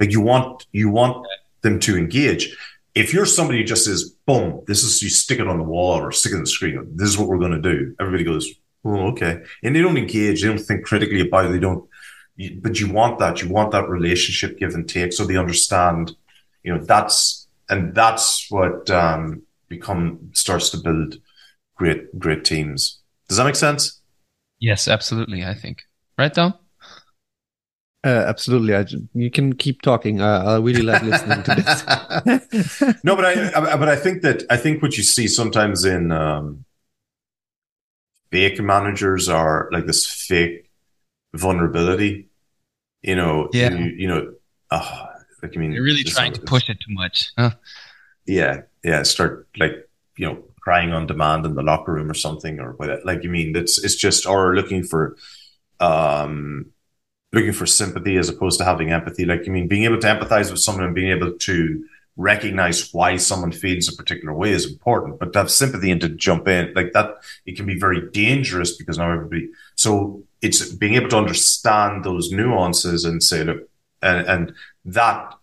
like you want, you want them to engage if you're somebody who just says, boom, this is, you stick it on the wall or stick it on the screen, this is what we're going to do. Everybody goes, oh, okay. And they don't engage. They don't think critically about it. They don't, but you want that. You want that relationship give and take. So they understand, you know, that's, and that's what, um, become, starts to build great, great teams. Does that make sense? Yes, absolutely. I think. Right, Dom? Uh, absolutely. I, you can keep talking. Uh, I really like listening to this. *laughs* no, but I, I, but I think that I think what you see sometimes in um, fake managers are like this fake vulnerability. You know, yeah. You, you know, uh, like I mean, you're really trying to push it too much. Huh? Yeah, yeah. Start like you know crying on demand in the locker room or something or whatever. Like you mean, that's it's just or looking for um looking for sympathy as opposed to having empathy. Like, I mean, being able to empathize with someone and being able to recognize why someone feels a particular way is important, but to have sympathy and to jump in like that, it can be very dangerous because now everybody, so it's being able to understand those nuances and say, look, and, and that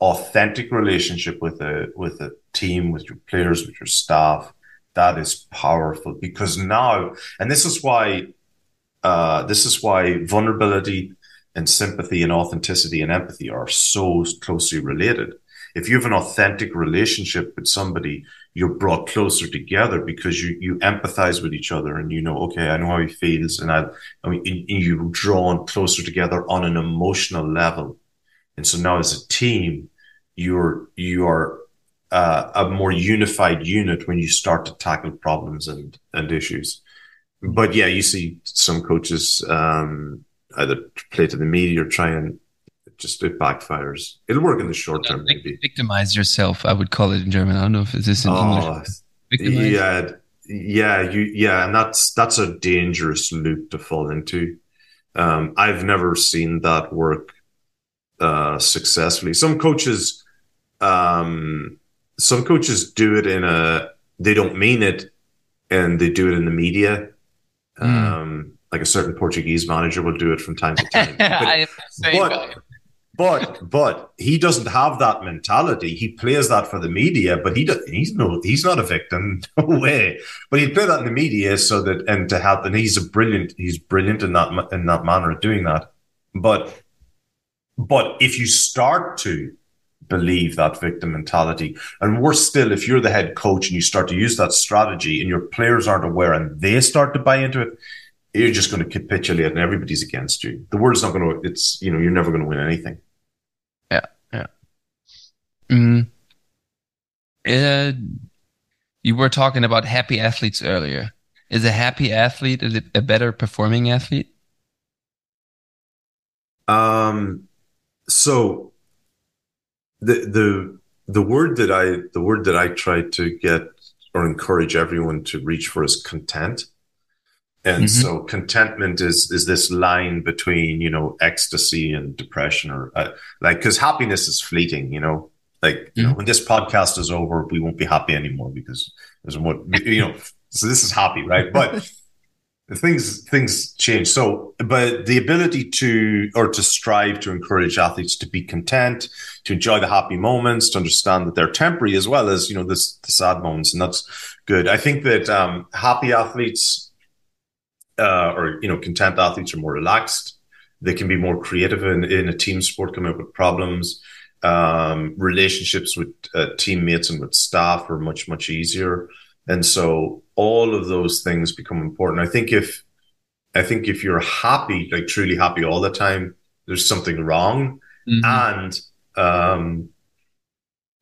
authentic relationship with a, with a team, with your players, with your staff, that is powerful because now, and this is why, uh, this is why vulnerability and sympathy and authenticity and empathy are so closely related. If you have an authentic relationship with somebody, you're brought closer together because you, you empathize with each other and you know, okay, I know how he feels. And I, I mean, you're drawn closer together on an emotional level. And so now as a team, you're, you are uh, a more unified unit when you start to tackle problems and, and issues. But yeah, you see some coaches, um, either play to the media or try and just it backfires. It'll work in the short term, maybe. Victimize yourself, I would call it in German. I don't know if it's in oh, English. Yeah, yeah, you, yeah, and that's that's a dangerous loop to fall into. Um, I've never seen that work uh, successfully. Some coaches, um, some coaches do it in a they don't mean it, and they do it in the media. Mm. Um, like a certain Portuguese manager will do it from time to *laughs* time. But, but, but, but he doesn't have that mentality. He plays that for the media, but he does, he's no he's not a victim. *laughs* No way. But he'd play that in the media so that and to help. And he's a brilliant. He's brilliant in that in that manner of doing that. But but if you start to believe that victim mentality. And worse still, if you're the head coach and you start to use that strategy and your players aren't aware and they start to buy into it, you're just going to capitulate and everybody's against you. The world's not going to, it's, you know, you're never going to win anything. Yeah. Yeah. Mm. Uh, you were talking about happy athletes earlier. Is a happy athlete a, a better performing athlete? Um, so the the the word that I the word that I try to get or encourage everyone to reach for is content. And mm-hmm. so contentment is is this line between you know ecstasy and depression, or uh, like because happiness is fleeting. You know, like mm-hmm. you know mm-hmm. when this podcast is over, we won't be happy anymore because there's what you know. *laughs* so this is happy, right? But *laughs* things things change so but the ability to or to strive to encourage athletes to be content to enjoy the happy moments to understand that they're temporary as well as you know this the sad moments and that's good i think that um, happy athletes uh, or you know content athletes are more relaxed they can be more creative in, in a team sport coming up with problems um, relationships with uh, teammates and with staff are much much easier and so all of those things become important. I think if, I think if you're happy, like truly happy all the time, there's something wrong. Mm-hmm. And, um,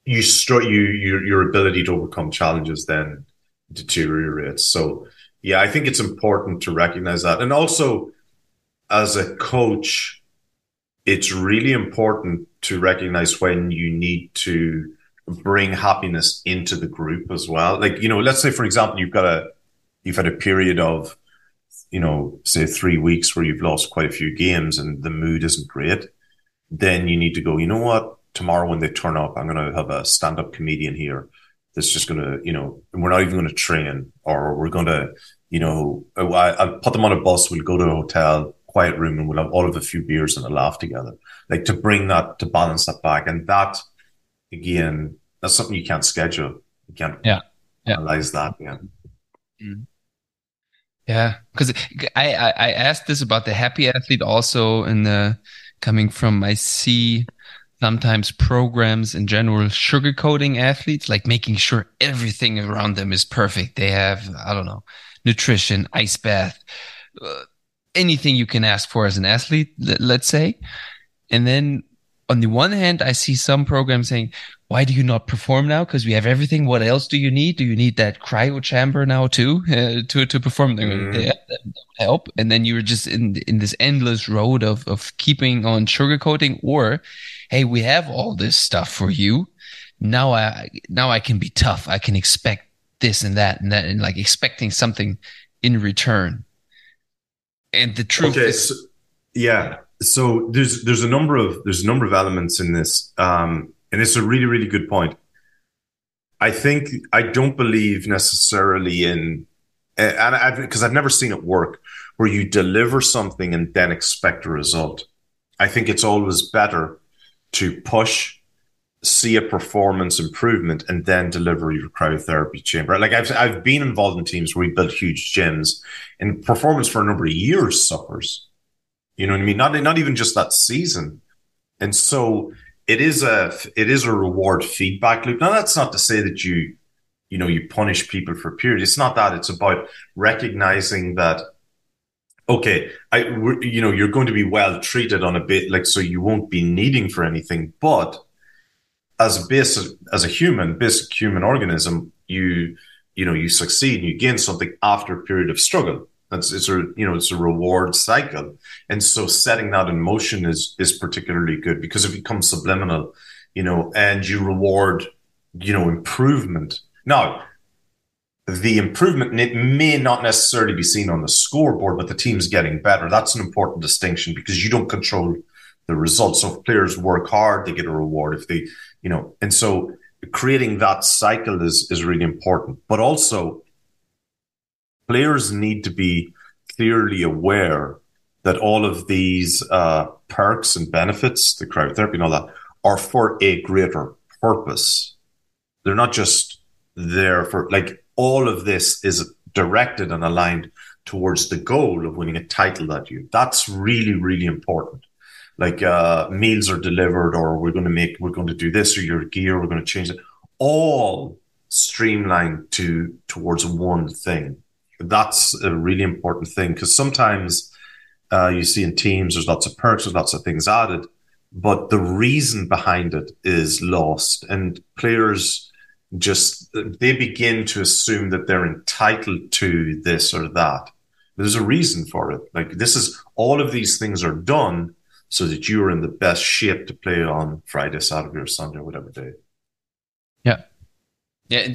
you start, you, your, your ability to overcome challenges then deteriorates. So yeah, I think it's important to recognize that. And also as a coach, it's really important to recognize when you need to bring happiness into the group as well. Like, you know, let's say, for example, you've got a, you've had a period of, you know, say three weeks where you've lost quite a few games and the mood isn't great. Then you need to go, you know what? Tomorrow when they turn up, I'm going to have a stand up comedian here that's just going to, you know, we're not even going to train or we're going to, you know, I, will put them on a bus. We'll go to a hotel, quiet room and we'll have all of a few beers and a laugh together. Like to bring that, to balance that back. And that, again, that's something you can't schedule. You can't yeah. yeah. analyze that. Yeah. Mm. Yeah, because I, I, I asked this about the happy athlete also in the coming from I see sometimes programs in general sugarcoating athletes, like making sure everything around them is perfect. They have I don't know nutrition, ice bath, uh, anything you can ask for as an athlete, let's say, and then on the one hand, I see some programs saying, why do you not perform now? Because we have everything. What else do you need? Do you need that cryo chamber now too uh, *laughs* to to perform? Mm. Yeah, that, would help. And then you're just in in this endless road of of keeping on sugarcoating. Or, hey, we have all this stuff for you. Now I now I can be tough. I can expect this and that and that, and like expecting something in return. And the truth okay, is, so, yeah so there's there's a number of there's a number of elements in this, um, and it's a really really good point. I think I don't believe necessarily in, and because I've never seen it work where you deliver something and then expect a result. I think it's always better to push, see a performance improvement, and then deliver your cryotherapy chamber. Like I've I've been involved in teams where we built huge gyms, and performance for a number of years suffers you know what I mean? Not not even just that season. And so it is a it is a reward feedback loop. Now that's not to say that you you know you punish people for period. It's not that. It's about recognizing that okay, I you know you're going to be well treated on a bit like so you won't be needing for anything, but as a basic, as a human, basic human organism, you you know you succeed, you gain something after a period of struggle. That's it's a you know it's a reward cycle, and so setting that in motion is is particularly good because it becomes subliminal, you know, and you reward you know improvement. Now, the improvement and it may not necessarily be seen on the scoreboard, but the team's getting better. That's an important distinction because you don't control the results. So if players work hard, they get a reward. If they, you know, and so creating that cycle is is really important. But also players need to be clearly aware that all of these uh, perks and benefits, the cryotherapy and all that, are for a greater purpose. They're not just there for like all of this is directed and aligned towards the goal of winning a title that year. That's really, really important. Like uh, meals are delivered, or we're going to make, we're going to do this, or your gear, we're going to change it. All streamlined to towards one thing that's a really important thing because sometimes uh, you see in teams there's lots of perks, there's lots of things added, but the reason behind it is lost, and players just they begin to assume that they're entitled to this or that. There's a reason for it. Like this is all of these things are done so that you're in the best shape to play on Friday, Saturday, or Sunday, whatever day. Yeah. Yeah.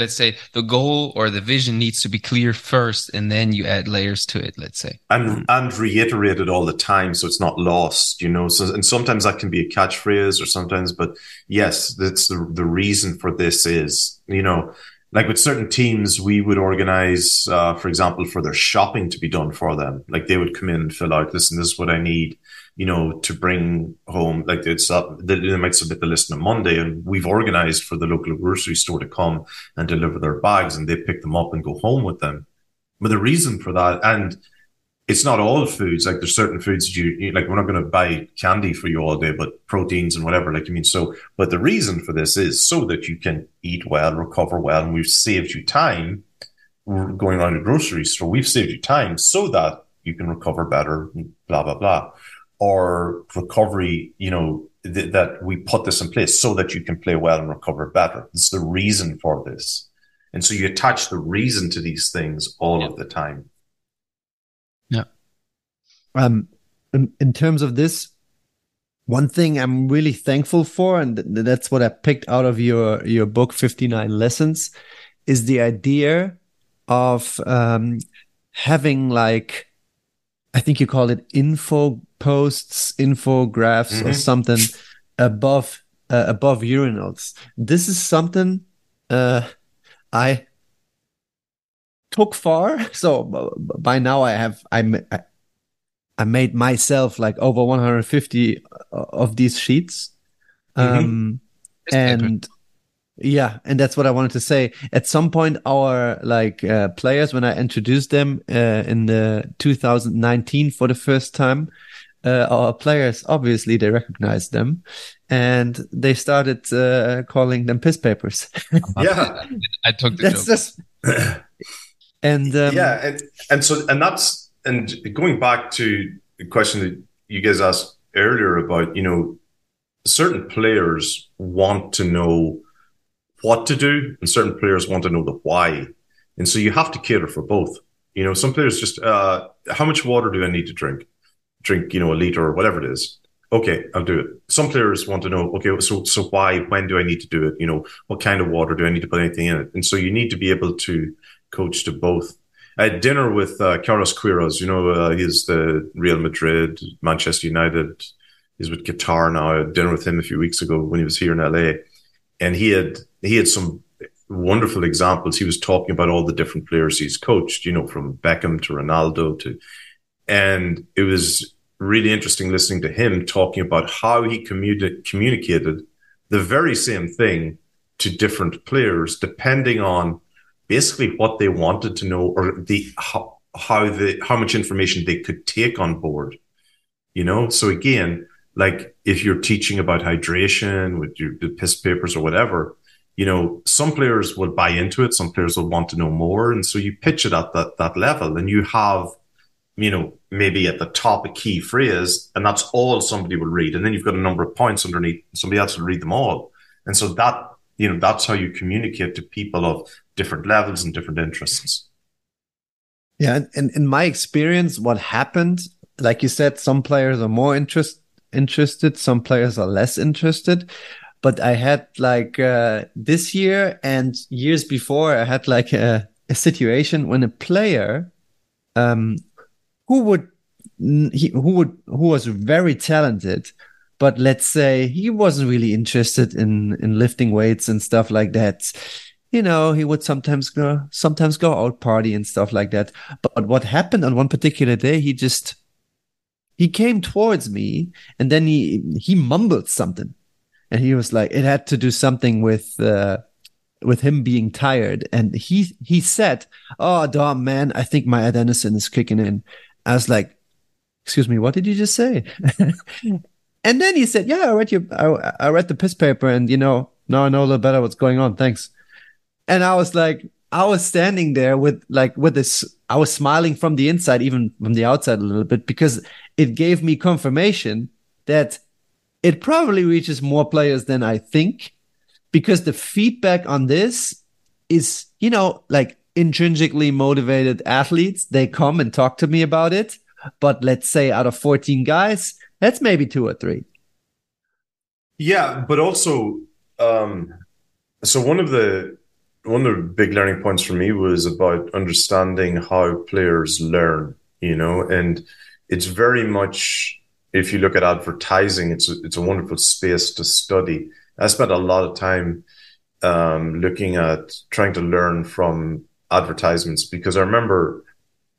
Let's say the goal or the vision needs to be clear first and then you add layers to it let's say. And and reiterated all the time so it's not lost you know? So and sometimes that can be a catchphrase or sometimes but yes that's the the reason for this is you know like with certain teams, we would organize, uh, for example, for their shopping to be done for them. Like they would come in and fill out, listen, this is what I need, you know, to bring home. Like it's up, they, they might submit the list on Monday and we've organized for the local grocery store to come and deliver their bags and they pick them up and go home with them. But the reason for that, and it's not all foods. Like there's certain foods that you, you like. We're not going to buy candy for you all day, but proteins and whatever. Like I mean, so. But the reason for this is so that you can eat well, recover well, and we've saved you time. going around the grocery store, we've saved you time so that you can recover better. Blah blah blah, or recovery. You know th- that we put this in place so that you can play well and recover better. It's the reason for this, and so you attach the reason to these things all of the time. Yeah. Um, in, in terms of this, one thing I'm really thankful for, and that's what I picked out of your your book, 59 Lessons, is the idea of um, having like, I think you call it info posts, infographs, mm-hmm. or something above uh, above urinals. This is something uh, I took far. *laughs* So by now I have I I made myself like over 150 of these sheets. Mm-hmm. Um, and yeah, and that's what I wanted to say. At some point, our like uh, players, when I introduced them uh, in the 2019 for the first time, uh, our players obviously they recognized them, and they started uh, calling them piss papers. yeah, *laughs* I took the that's joke. Just, and um, yeah, and and so and that's and going back to the question that you guys asked earlier about, you know, certain players want to know what to do, and certain players want to know the why, and so you have to cater for both. You know, some players just, uh, how much water do I need to drink? Drink, you know, a liter or whatever it is. Okay, I'll do it. Some players want to know, okay, so so why? When do I need to do it? You know, what kind of water do I need to put anything in it? And so you need to be able to coach to both. I had dinner with uh, Carlos Queiroz. You know, uh, he's the Real Madrid, Manchester United. He's with Qatar now. I had dinner with him a few weeks ago when he was here in LA, and he had he had some wonderful examples. He was talking about all the different players he's coached. You know, from Beckham to Ronaldo to, and it was really interesting listening to him talking about how he communi- communicated the very same thing to different players depending on basically what they wanted to know or the how, how the how much information they could take on board you know so again like if you're teaching about hydration with your piss papers or whatever you know some players will buy into it some players will want to know more. And so you pitch it at that that level and you have you know maybe at the top a key phrase and that's all somebody will read. And then you've got a number of points underneath somebody else will read them all. And so that you know that's how you communicate to people of different levels and different interests. Yeah. And in my experience what happened like you said some players are more interest, interested some players are less interested but i had like uh, this year and years before i had like a, a situation when a player um who would he, who would who was very talented but let's say he wasn't really interested in in lifting weights and stuff like that you know he would sometimes go sometimes go out party and stuff like that. But what happened on one particular day he just he came towards me and then he he mumbled something and he was like it had to do something with uh with him being tired and he he said oh dom man i think my adenosine is kicking in i was like excuse me what did you just say *laughs* And then he said, "Yeah, I read your, I, I read the piss paper, and you know, now I know a little better what's going on. Thanks." And I was like, I was standing there with like with this. I was smiling from the inside, even from the outside a little bit, because it gave me confirmation that it probably reaches more players than I think, because the feedback on this is, you know, like intrinsically motivated athletes. They come and talk to me about it. But let's say out of 14 guys, That's maybe two or three. Yeah, but also, um, so one of the one of the big learning points for me was about understanding how players learn. You know, and it's very much if you look at advertising, it's a, it's a wonderful space to study. I spent a lot of time um, looking at trying to learn from advertisements because I remember,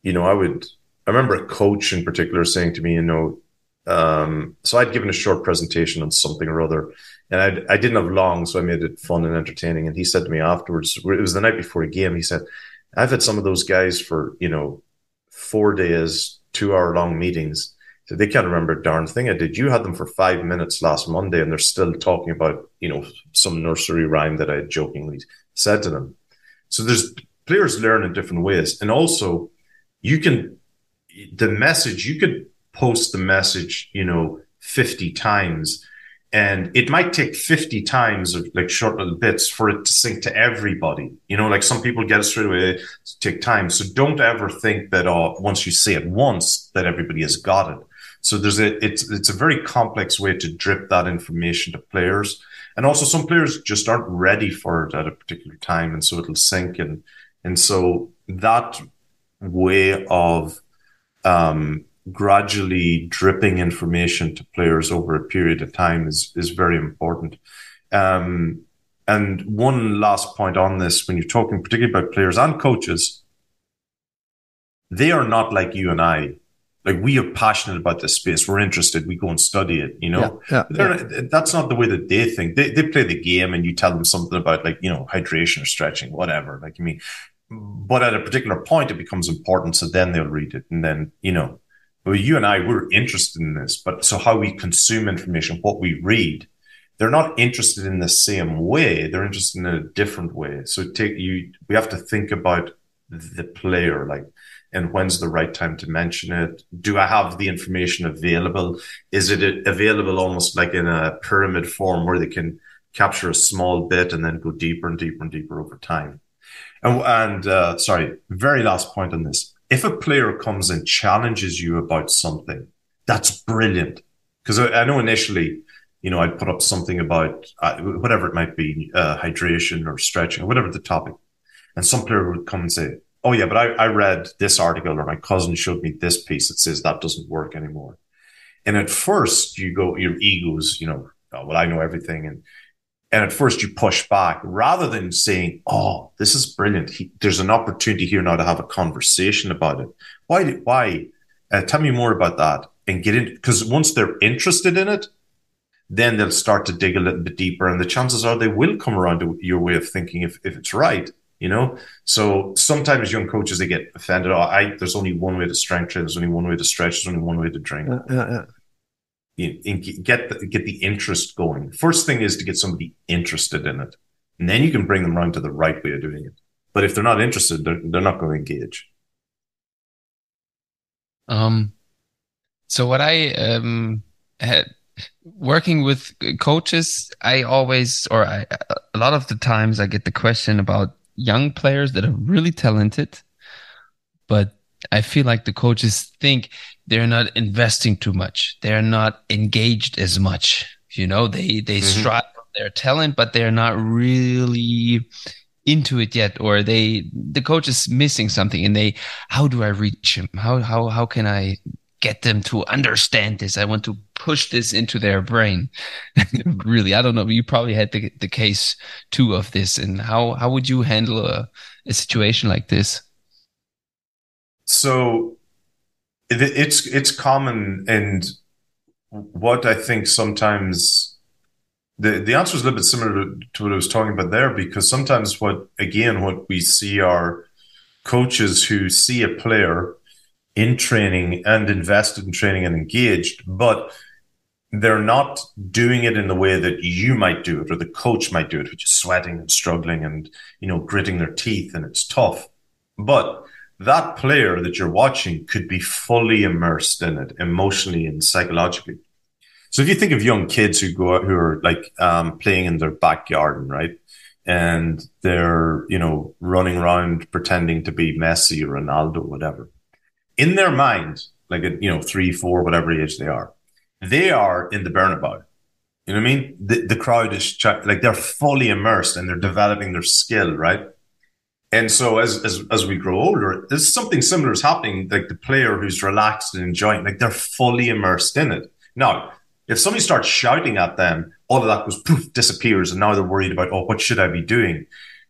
you know, I would I remember a coach in particular saying to me, you know, um, so I'd given a short presentation on something or other, and I'd, I didn't have long, so I made it fun and entertaining. And he said to me afterwards, it was the night before a game. He said, "I've had some of those guys for you know four days, two hour long meetings. So they can't remember a darn thing I did. You had them for five minutes last Monday, and they're still talking about you know some nursery rhyme that I jokingly said to them. So there's players learn in different ways, and also you can the message you could post the message, you know, 50 times. And it might take 50 times of like short little bits for it to sink to everybody. You know, like some people get it straight away, it take time. So don't ever think that uh, once you say it once that everybody has got it. So there's a it's it's a very complex way to drip that information to players. And also some players just aren't ready for it at a particular time. And so it'll sink and and so that way of um, gradually dripping information to players over a period of time is is very important. Um, and one last point on this, when you're talking particularly about players and coaches, they are not like you and I. Like we are passionate about this space. We're interested. We go and study it. You know, yeah, yeah, yeah. that's not the way that they think. They they play the game, and you tell them something about like you know hydration or stretching, whatever. Like I mean, but at a particular point, it becomes important. So then they'll read it, and then you know well, you and I, we're interested in this, but so how we consume information, what we read, they're not interested in the same way. They're interested in a different way. So take you, we have to think about the player, like, and when's the right time to mention it? Do I have the information available? Is it available almost like in a pyramid form where they can capture a small bit and then go deeper and deeper and deeper over time? And, and uh, sorry, very last point on this if a player comes and challenges you about something, that's brilliant. Because I, know initially, you know, I'd put up something about uh, whatever it might be, uh, hydration or stretching or whatever the topic. And some player would come and say, Oh yeah, but I, I read this article or my cousin showed me this piece that says that doesn't work anymore. And at first you go, your egos, you know, oh, well, I know everything. And and at first you push back rather than saying, Oh, this is brilliant. He, there's an opportunity here now to have a conversation about it. Why? Why? Uh, tell me more about that and get in. Because once they're interested in it, then they'll start to dig a little bit deeper. And the chances are they will come around to your way of thinking if, if it's right. You know, so sometimes young coaches they get offended. Oh, I there's only one way to strength train. There's only one way to stretch. There's only one way to drink. Uh, uh, uh get the, get the interest going. First thing is to get somebody interested in it, and then you can bring them around to the right way of doing it. But if they're not interested, they're, they're not going to engage. Um, so what I um had working with coaches, I always or I a lot of the times I get the question about young players that are really talented, but I feel like the coaches think they're not investing too much. They're not engaged as much. You know, they they mm-hmm. strive their talent, but they're not really into it yet, or they the coach is missing something, and they how do I reach him? How how how can I get them to understand this? I want to push this into their brain. *laughs* really, I don't know. You probably had the the case too of this, and how how would you handle a, a situation like this? So it's it's common, and what I think sometimes the the answer is a little bit similar to, to what I was talking about there, because sometimes what again what we see are coaches who see a player in training and invested in training and engaged, but they're not doing it in the way that you might do it or the coach might do it, which is sweating and struggling and you know gritting their teeth and it's tough. But that player that you're watching could be fully immersed in it emotionally and psychologically. So if you think of young kids who go out, who are like um, playing in their backyard, right? And they're, you know, running around pretending to be Messi or Ronaldo, whatever. In their mind, like you know, three, four, whatever age they are, they are in the Bernabeu. You know what I mean? The, the crowd is like they're fully immersed and they're developing their skill, right? And so as, as, as we grow older, there's something similar is happening. Like the player who's relaxed and enjoying, like they're fully immersed in it. Now, if somebody starts shouting at them, all of that goes poof, disappears, and now they're worried about, oh, what should I be doing?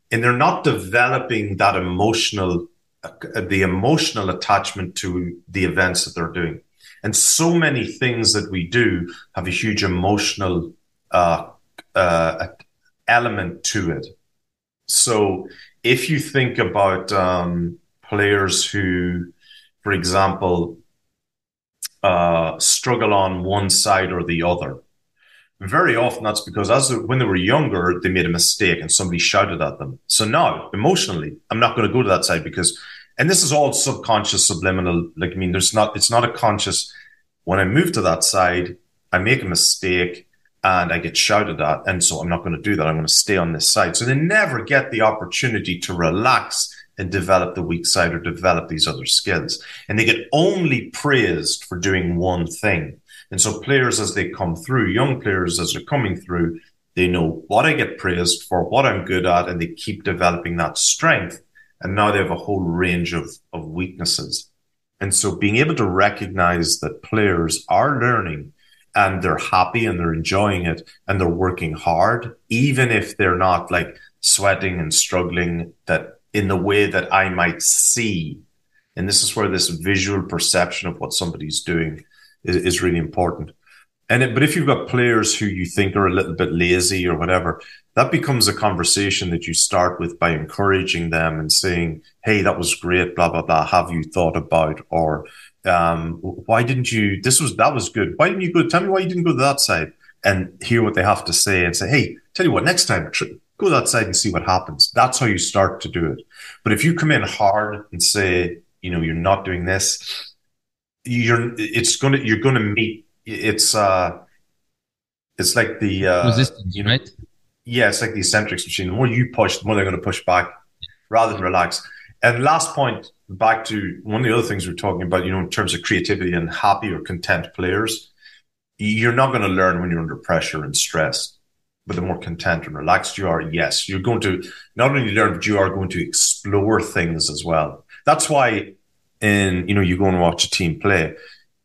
And they're not developing that emotional, the emotional attachment to the events that they're doing. And so many things that we do have a huge emotional uh, uh, element to it. So if you think about um, players who, for example, uh, struggle on one side or the other, very often that's because as when they were younger, they made a mistake and somebody shouted at them. So now, emotionally, I'm not going to go to that side because, and this is all subconscious, subliminal. Like I mean, there's not, it's not a conscious. When I move to that side, I make a mistake and I get shouted at. And so I'm not going to do that. I'm going to stay on this side. So they never get the opportunity to relax and develop the weak side or develop these other skills. And they get only praised for doing one thing. And so players, as they come through, young players, as they're coming through, they know what I get praised for, what I'm good at, and they keep developing that strength. And now they have a whole range of, of weaknesses. And so being able to recognize that players are learning and they're happy and they're enjoying it and they're working hard, even if they're not like sweating and struggling that in the way that I might see. And this is where this visual perception of what somebody's doing is, is really important. And it, but if you've got players who you think are a little bit lazy or whatever, that becomes a conversation that you start with by encouraging them and saying, Hey, that was great, blah, blah, blah. Have you thought about, or um, why didn't you? This was that was good. Why didn't you go? Tell me why you didn't go to that side and hear what they have to say and say, hey, tell you what, next time go that side and see what happens. That's how you start to do it. But if you come in hard and say, you know, you're not doing this, you're it's gonna you're gonna meet it's uh it's like the uh resistance, you know, right? Yeah, it's like the eccentrics machine. The more you push, the more they're going to push back rather than relax. And last point, back to one of the other things we are talking about, you know, in terms of creativity and happy or content players, you're not going to learn when you're under pressure and stress. But the more content and relaxed you are, yes, you're going to not only learn, but you are going to explore things as well. That's why in, you know, you go and watch a team play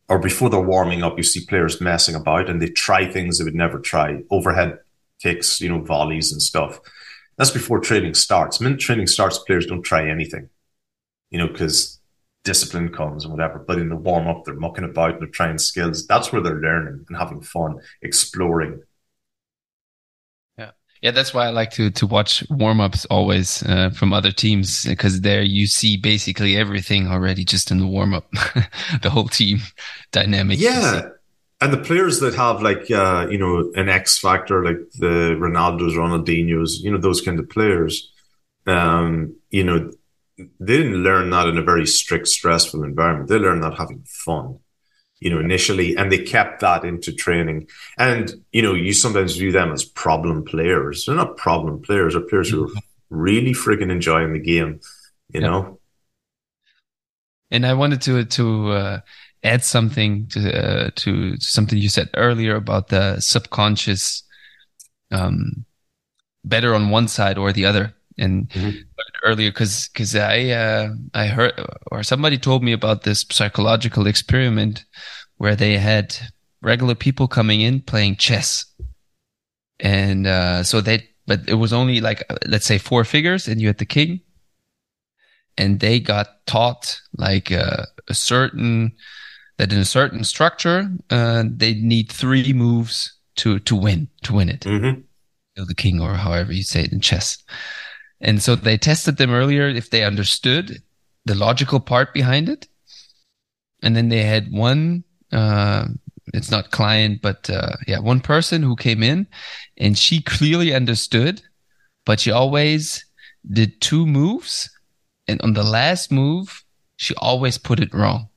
or before they're warming up, you see players messing about and they try things they would never try, overhead kicks, you know, volleys and stuff. That's before training starts. When training starts, players don't try anything, you know, because discipline comes and whatever. But in the warm up, they're mucking about and they're trying skills. That's where they're learning and having fun, exploring. Yeah. That's why I like to to watch warm ups always uh, from other teams because there you see basically everything already just in the warm up, *laughs* the whole team dynamic. Yeah and the players that have like uh, you know an X factor, like the Ronaldo's, Ronaldinho's, you know those kind of players, um, you know, they didn't learn that in a very strict, stressful environment. They learned that having fun, you know, initially, and they kept that into training. And you know, you sometimes view them as problem players. They're not problem players. They're players who are mm-hmm. really frigging enjoying the game, you yep. know. And I wanted to to. Uh add something to uh, to something you said earlier about the subconscious um, better on one side or the other and mm-hmm. earlier because because i uh, i heard or somebody told me about this psychological experiment where they had regular people coming in playing chess and uh, so they but it was only like let's say four figures and you had the king and they got taught like uh, a certain that in a certain structure, uh, they need three moves to to win to win it. Mm-hmm. the king, or however you say it in chess. And so they tested them earlier if they understood the logical part behind it, and then they had one. Uh, it's not client, but uh, yeah, one person who came in, and she clearly understood, but she always did two moves, and on the last move, she always put it wrong.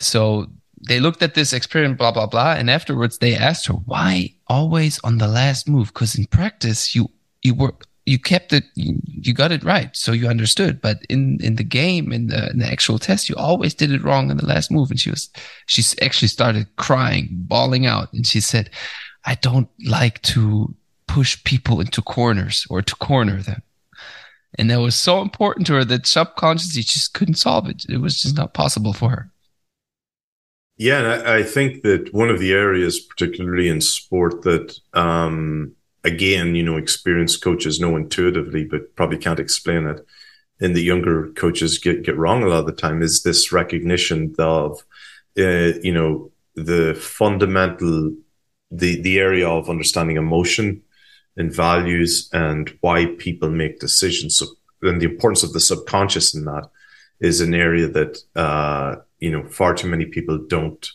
So they looked at this experiment, blah, blah, blah. And afterwards they asked her, why always on the last move? Because in practice, you, you work you kept it you, you, got it right so you understood. But in in the game in the, in the actual test you always did it wrong in the last move. And she was she actually started crying bawling out. And she said i don't like to push people into corners or to corner them. And that was so important to her that subconsciously she just couldn't solve it. It was just not possible for her. Yeah and I, I think that one of the areas particularly in sport that um again, you know, experienced coaches know intuitively, but probably can't explain it. And the younger coaches get, get wrong a lot of the time is this recognition of, uh, you know, the fundamental, the, the area of understanding emotion and values and why people make decisions. So, and the importance of the subconscious in that is an area that, uh, you know, far too many people don't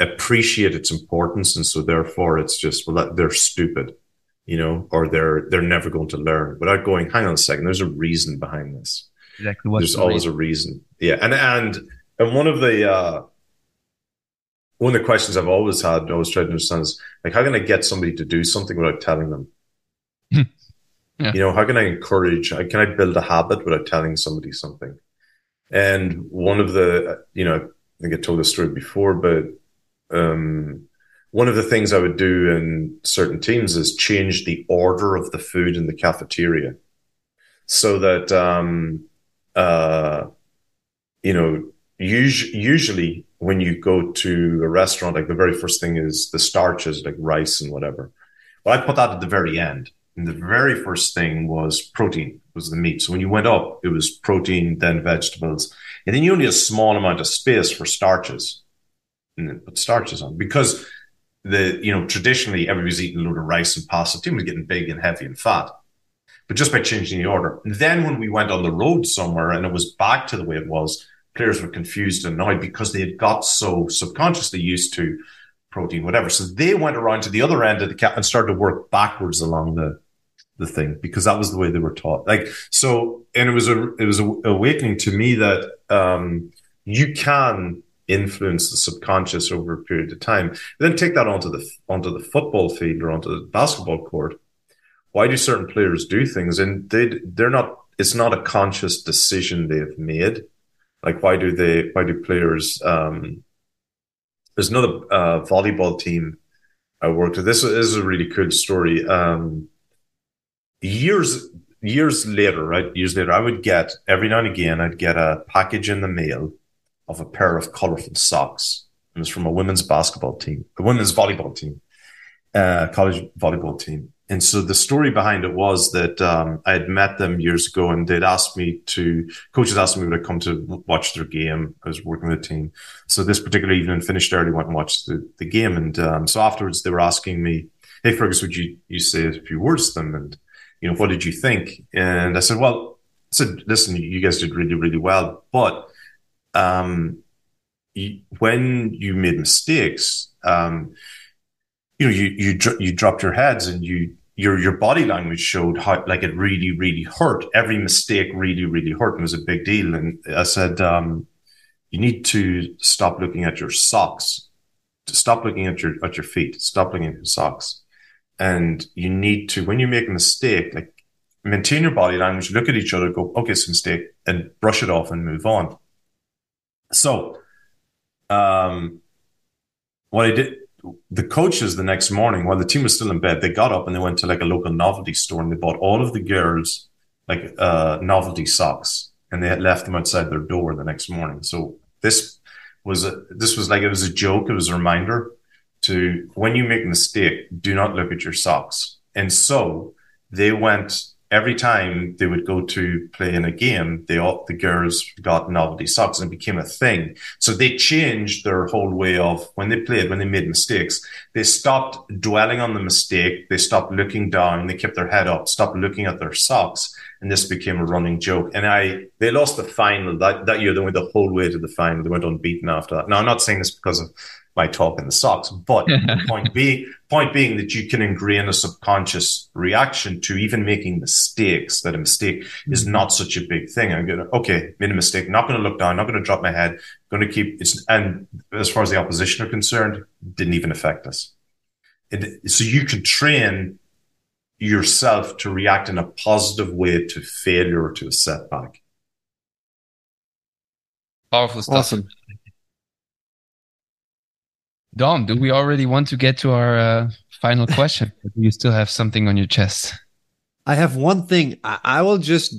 appreciate its importance. And so therefore it's just, well, they're stupid you know, or they're they're never going to learn without going, hang on a second, there's a reason behind this. Exactly. What's there's the always reason? a reason. Yeah. And and and one of the uh one of the questions I've always had, I always tried to understand is like how can I get somebody to do something without telling them? yeah. You know, how can I encourage can I build a habit without telling somebody something? And one of the you know, I think I told this story before, but um one of the things I would do in certain teams is change the order of the food in the cafeteria so that, um, uh, you know, us- usually when you go to a restaurant, like the very first thing is the starches, like rice and whatever. But I put that at the very end. And the very first thing was protein, was the meat. So when you went up, it was protein, then vegetables. And then you only a small amount of space for starches. And then put starches on because the you know traditionally everybody's eating a load of rice and pasta. Team was getting big and heavy and fat, but just by changing the order. Then when we went on the road somewhere and it was back to the way it was, players were confused and annoyed because they had got so subconsciously used to protein, whatever. So they went around to the other end of the cap and started to work backwards along the the thing because that was the way they were taught. Like so, and it was a it was a awakening to me that um, you can influence the subconscious over a period of time. then take that onto the onto the football field or onto the basketball court. Why do certain players do things and they they're not? It's not a conscious decision they've made. Like why do they? Why do players? Um, there's another uh, volleyball team I worked with. This, this is a really cool story. Um, years years later, right? Years later, I would get every now and again, I'd get a package in the mail of a pair of colorful socks. It was from a women's basketball team, a women's volleyball team, uh, college volleyball team. And so the story behind it was that um, I had met them years ago and they'd asked me to, coaches asked me would I come to watch their game. I was working with a team. So this particular evening finished early, went and watched the, the game. And um, so afterwards they were asking me, hey, Fergus, would you, you say a few words to them? And, you know, what did you think? And I said, well, I said, listen, you guys did really, really well, but um, you, when you made mistakes, um, you know, you you you dropped your heads and you your your body language showed how like it really really hurt. Every mistake really really hurt and was a big deal. And I said, um, you need to stop looking at your socks, to stop looking at your at your feet, stop looking at your socks, and you need to when you make a mistake, like maintain your body language, look at each other, go, okay, it's a mistake, and brush it off and move on. So, um, what I did, the coaches the next morning, while the team was still in bed, they got up and they went to like a local novelty store and they bought all of the girls like uh, novelty socks and they had left them outside their door the next morning. So this was a, this was like it was a joke. It was a reminder to when you make a mistake, do not look at your socks. And so they went every time they would go to play in a game, they all, the girls got novelty socks and it became a thing. So they changed their whole way of when they played, when they made mistakes, they stopped dwelling on the mistake. They stopped looking down. They kept their head up, stopped looking at their socks. And this became a running joke. And I, they lost the final that, that year. They went the whole way to the final. They went unbeaten after that. Now, I'm not saying this because of my talk in the socks. But *laughs* point being, point being that you can ingrain a subconscious reaction to even making mistakes. That a mistake is mm-hmm. not such a big thing. I'm gonna okay, made a mistake. Not going to look down. Not going to drop my head. Going to keep it's and as far as the opposition are concerned, didn't even affect us. It, so you could train yourself to react in a positive way to failure or to a setback. Powerful stuff. Awesome. Dom, do we already want to get to our uh, final *laughs* question? do you still have something on your chest? I have one thing. I, I will just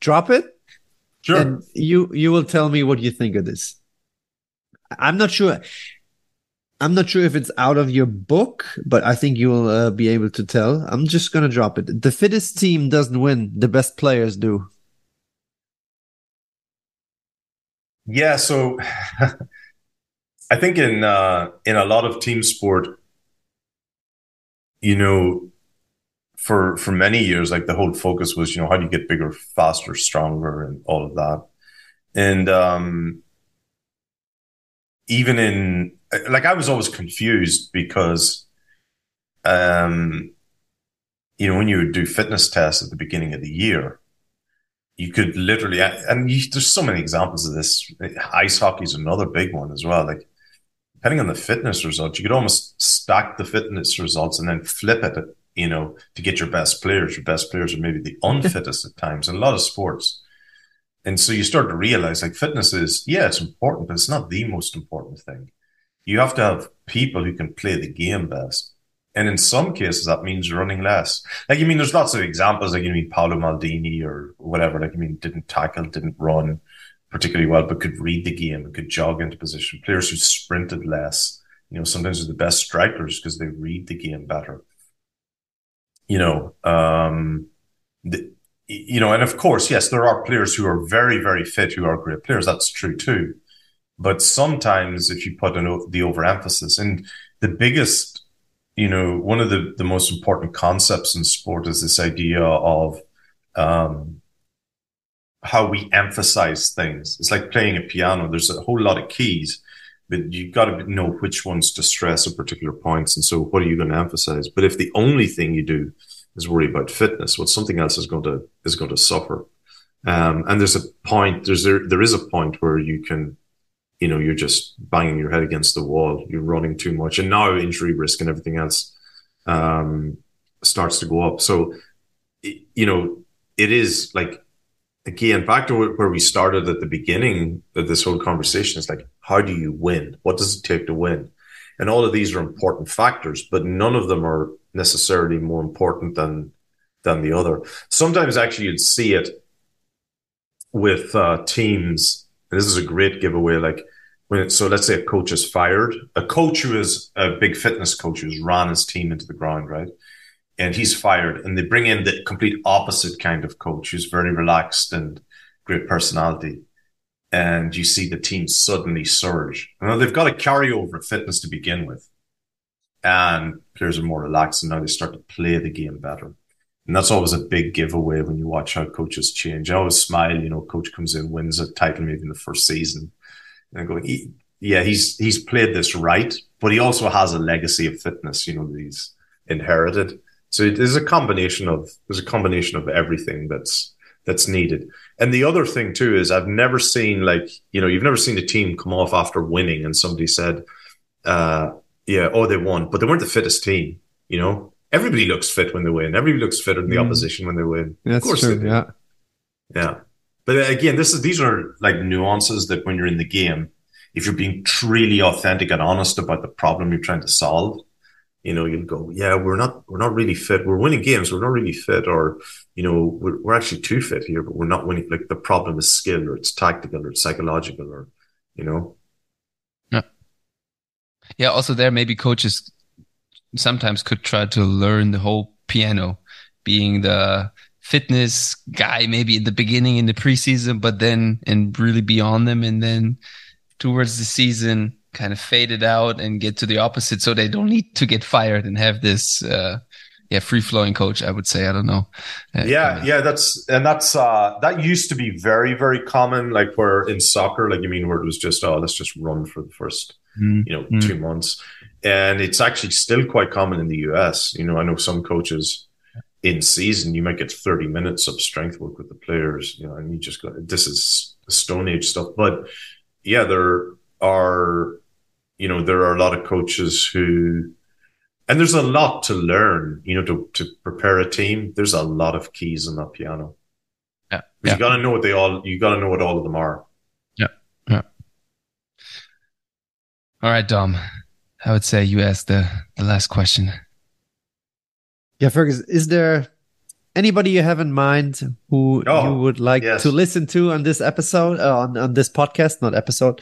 drop it, Sure. and you you will tell me what you think of this. I'm not sure. I'm not sure if it's out of your book, but I think you'll uh, be able to tell. I'm just gonna drop it. The fittest team doesn't win; the best players do. Yeah, so *laughs* I think in uh, in a lot of team sport, you know, for for many years, like the whole focus was, you know, how do you get bigger, faster, stronger, and all of that. And um, even in like, I was always confused because, um, you know, when you would do fitness tests at the beginning of the year, you could literally, and you, there's so many examples of this. Ice hockey is another big one as well. Like, depending on the fitness results, you could almost stack the fitness results and then flip it, you know, to get your best players. Your best players are maybe the *laughs* unfittest at times in a lot of sports. And so you start to realize like fitness is, yeah, it's important, but it's not the most important thing. You have to have people who can play the game best. And in some cases, that means running less. Like, I mean, there's lots of examples, like, you mean, Paolo Maldini or whatever, like, I mean, didn't tackle, didn't run particularly well, but could read the game and could jog into position. Players who sprinted less, you know, sometimes are the best strikers because they read the game better. You know, um, the, you know, and of course, yes, there are players who are very, very fit who are great players. That's true too. But sometimes if you put an, the overemphasis and the biggest, you know, one of the, the most important concepts in sport is this idea of, um, how we emphasize things. It's like playing a piano. There's a whole lot of keys, but you've got to know which ones to stress at particular points. And so what are you going to emphasize? But if the only thing you do is worry about fitness, well, something else is going to, is going to suffer. Um, and there's a point, there's, there, there is a point where you can, you know, you're just banging your head against the wall. You're running too much and now injury risk and everything else, um, starts to go up. So, you know, it is like, again, back to where we started at the beginning of this whole conversation, is like, how do you win? What does it take to win? And all of these are important factors, but none of them are necessarily more important than than the other. Sometimes actually you'd see it with uh, teams. And this is a great giveaway. Like when it, so, let's say a coach is fired, a coach who is a big fitness coach who's ran his team into the ground, right? And he's fired and they bring in the complete opposite kind of coach who's very relaxed and great personality. And you see the team suddenly surge. Now they've got a carryover of fitness to begin with. And players are more relaxed and now they start to play the game better. And that's always a big giveaway when you watch how coaches change. I always smile you know coach comes in wins a title maybe in the first season. And i'm going he, yeah he's he's played this right but he also has a legacy of fitness you know that he's inherited so there's a combination of there's a combination of everything that's that's needed. And the other thing too is I've never seen like you know you've never seen a team come off after winning and somebody said, uh, yeah, oh they won, but they weren't the fittest team. You know, everybody looks fit when they win. Everybody looks fitter than the mm. opposition when they win. That's of course true. Yeah, yeah. But again, this is these are like nuances that when you're in the game, if you're being truly authentic and honest about the problem you're trying to solve, you know, you'll go, yeah, we're not, we're not really fit. We're winning games. We're not really fit or, you know, we're, we're actually too fit here, but we're not winning. Like the problem is skill or it's tactical or it's psychological or, you know. Yeah. Yeah. Also there, maybe coaches sometimes could try to learn the whole piano being the fitness guy, maybe in the beginning in the preseason, but then and really beyond them. And then towards the season, kind of fade it out and get to the opposite. So they don't need to get fired and have this uh yeah free flowing coach i would say. I don't know. Uh, yeah yeah that's and that's uh that used to be very very common like where in soccer like you mean where it was just oh let's just run for the first mm. you know mm. two months. And it's actually still quite common in the us you know i know some coaches in season you might get 30 minutes of strength work with the players you know and you just go this is stone age stuff. But yeah there are you know, there are a lot of coaches who and there's a lot to learn, you know, to, to prepare a team. There's a lot of keys on that piano. Yeah. But yeah. you gotta know what they all, you gotta know what all of them are. Yeah. Yeah. All right, Dom. I would say you asked the, the last question. Yeah, Fergus, is there anybody you have in mind who Oh, you would like yes. to listen to on this episode, uh, on, on this podcast, not episode?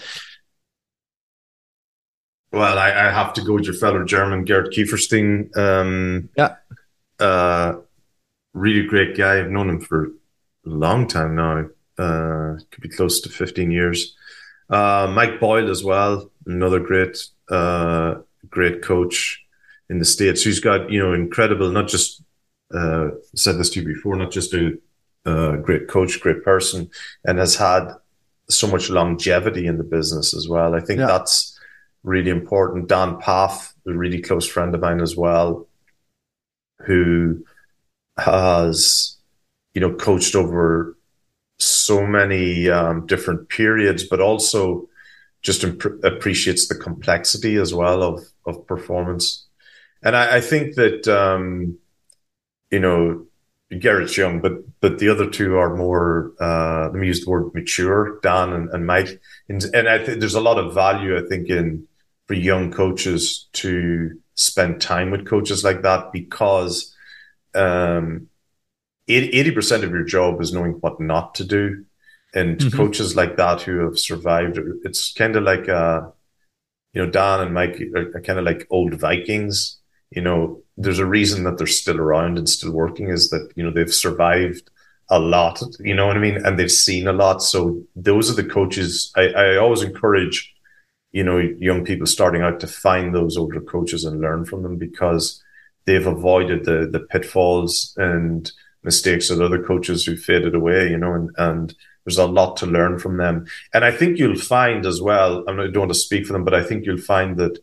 Well, I, I have to go with your fellow German, Gerd Kieferstein. Um, Yeah. Uh, really great guy. I've known him for a long time now. Uh, could be close to 15 years. Uh, Mike Boyle as well, another great, uh, great coach in the States who's got, you know, incredible, not just, uh, said this to you before, not just a, uh, great coach, great person, and has had so much longevity in the business as well. I think Yeah. that's really important. Dan Pfaff, a really close friend of mine as well, who has, you know, coached over so many um, different periods, but also just imp- appreciates the complexity as well of of performance. And I, I think that um, you know Garrett's young, but but the other two are more. Uh, let me use the word mature, Dan and, and Mike. And, and I think there's a lot of value I think in for young coaches to spend time with coaches like that because um, 80 percent of your job is knowing what not to do, and Mhm. coaches like that who have survived, it's kind of like uh, you know Dan and Mike are, are kind of like old Vikings. You know, there's a reason that they're still around and still working is that you know they've survived a lot. You know what I mean, and they've seen a lot. So those are the coaches. I, I always encourage you know young people starting out to find those older coaches and learn from them because they've avoided the the pitfalls and mistakes of other coaches who faded away, you know, and, and there's a lot to learn from them. And I think you'll find as well, I don't want to speak for them, but I think you'll find that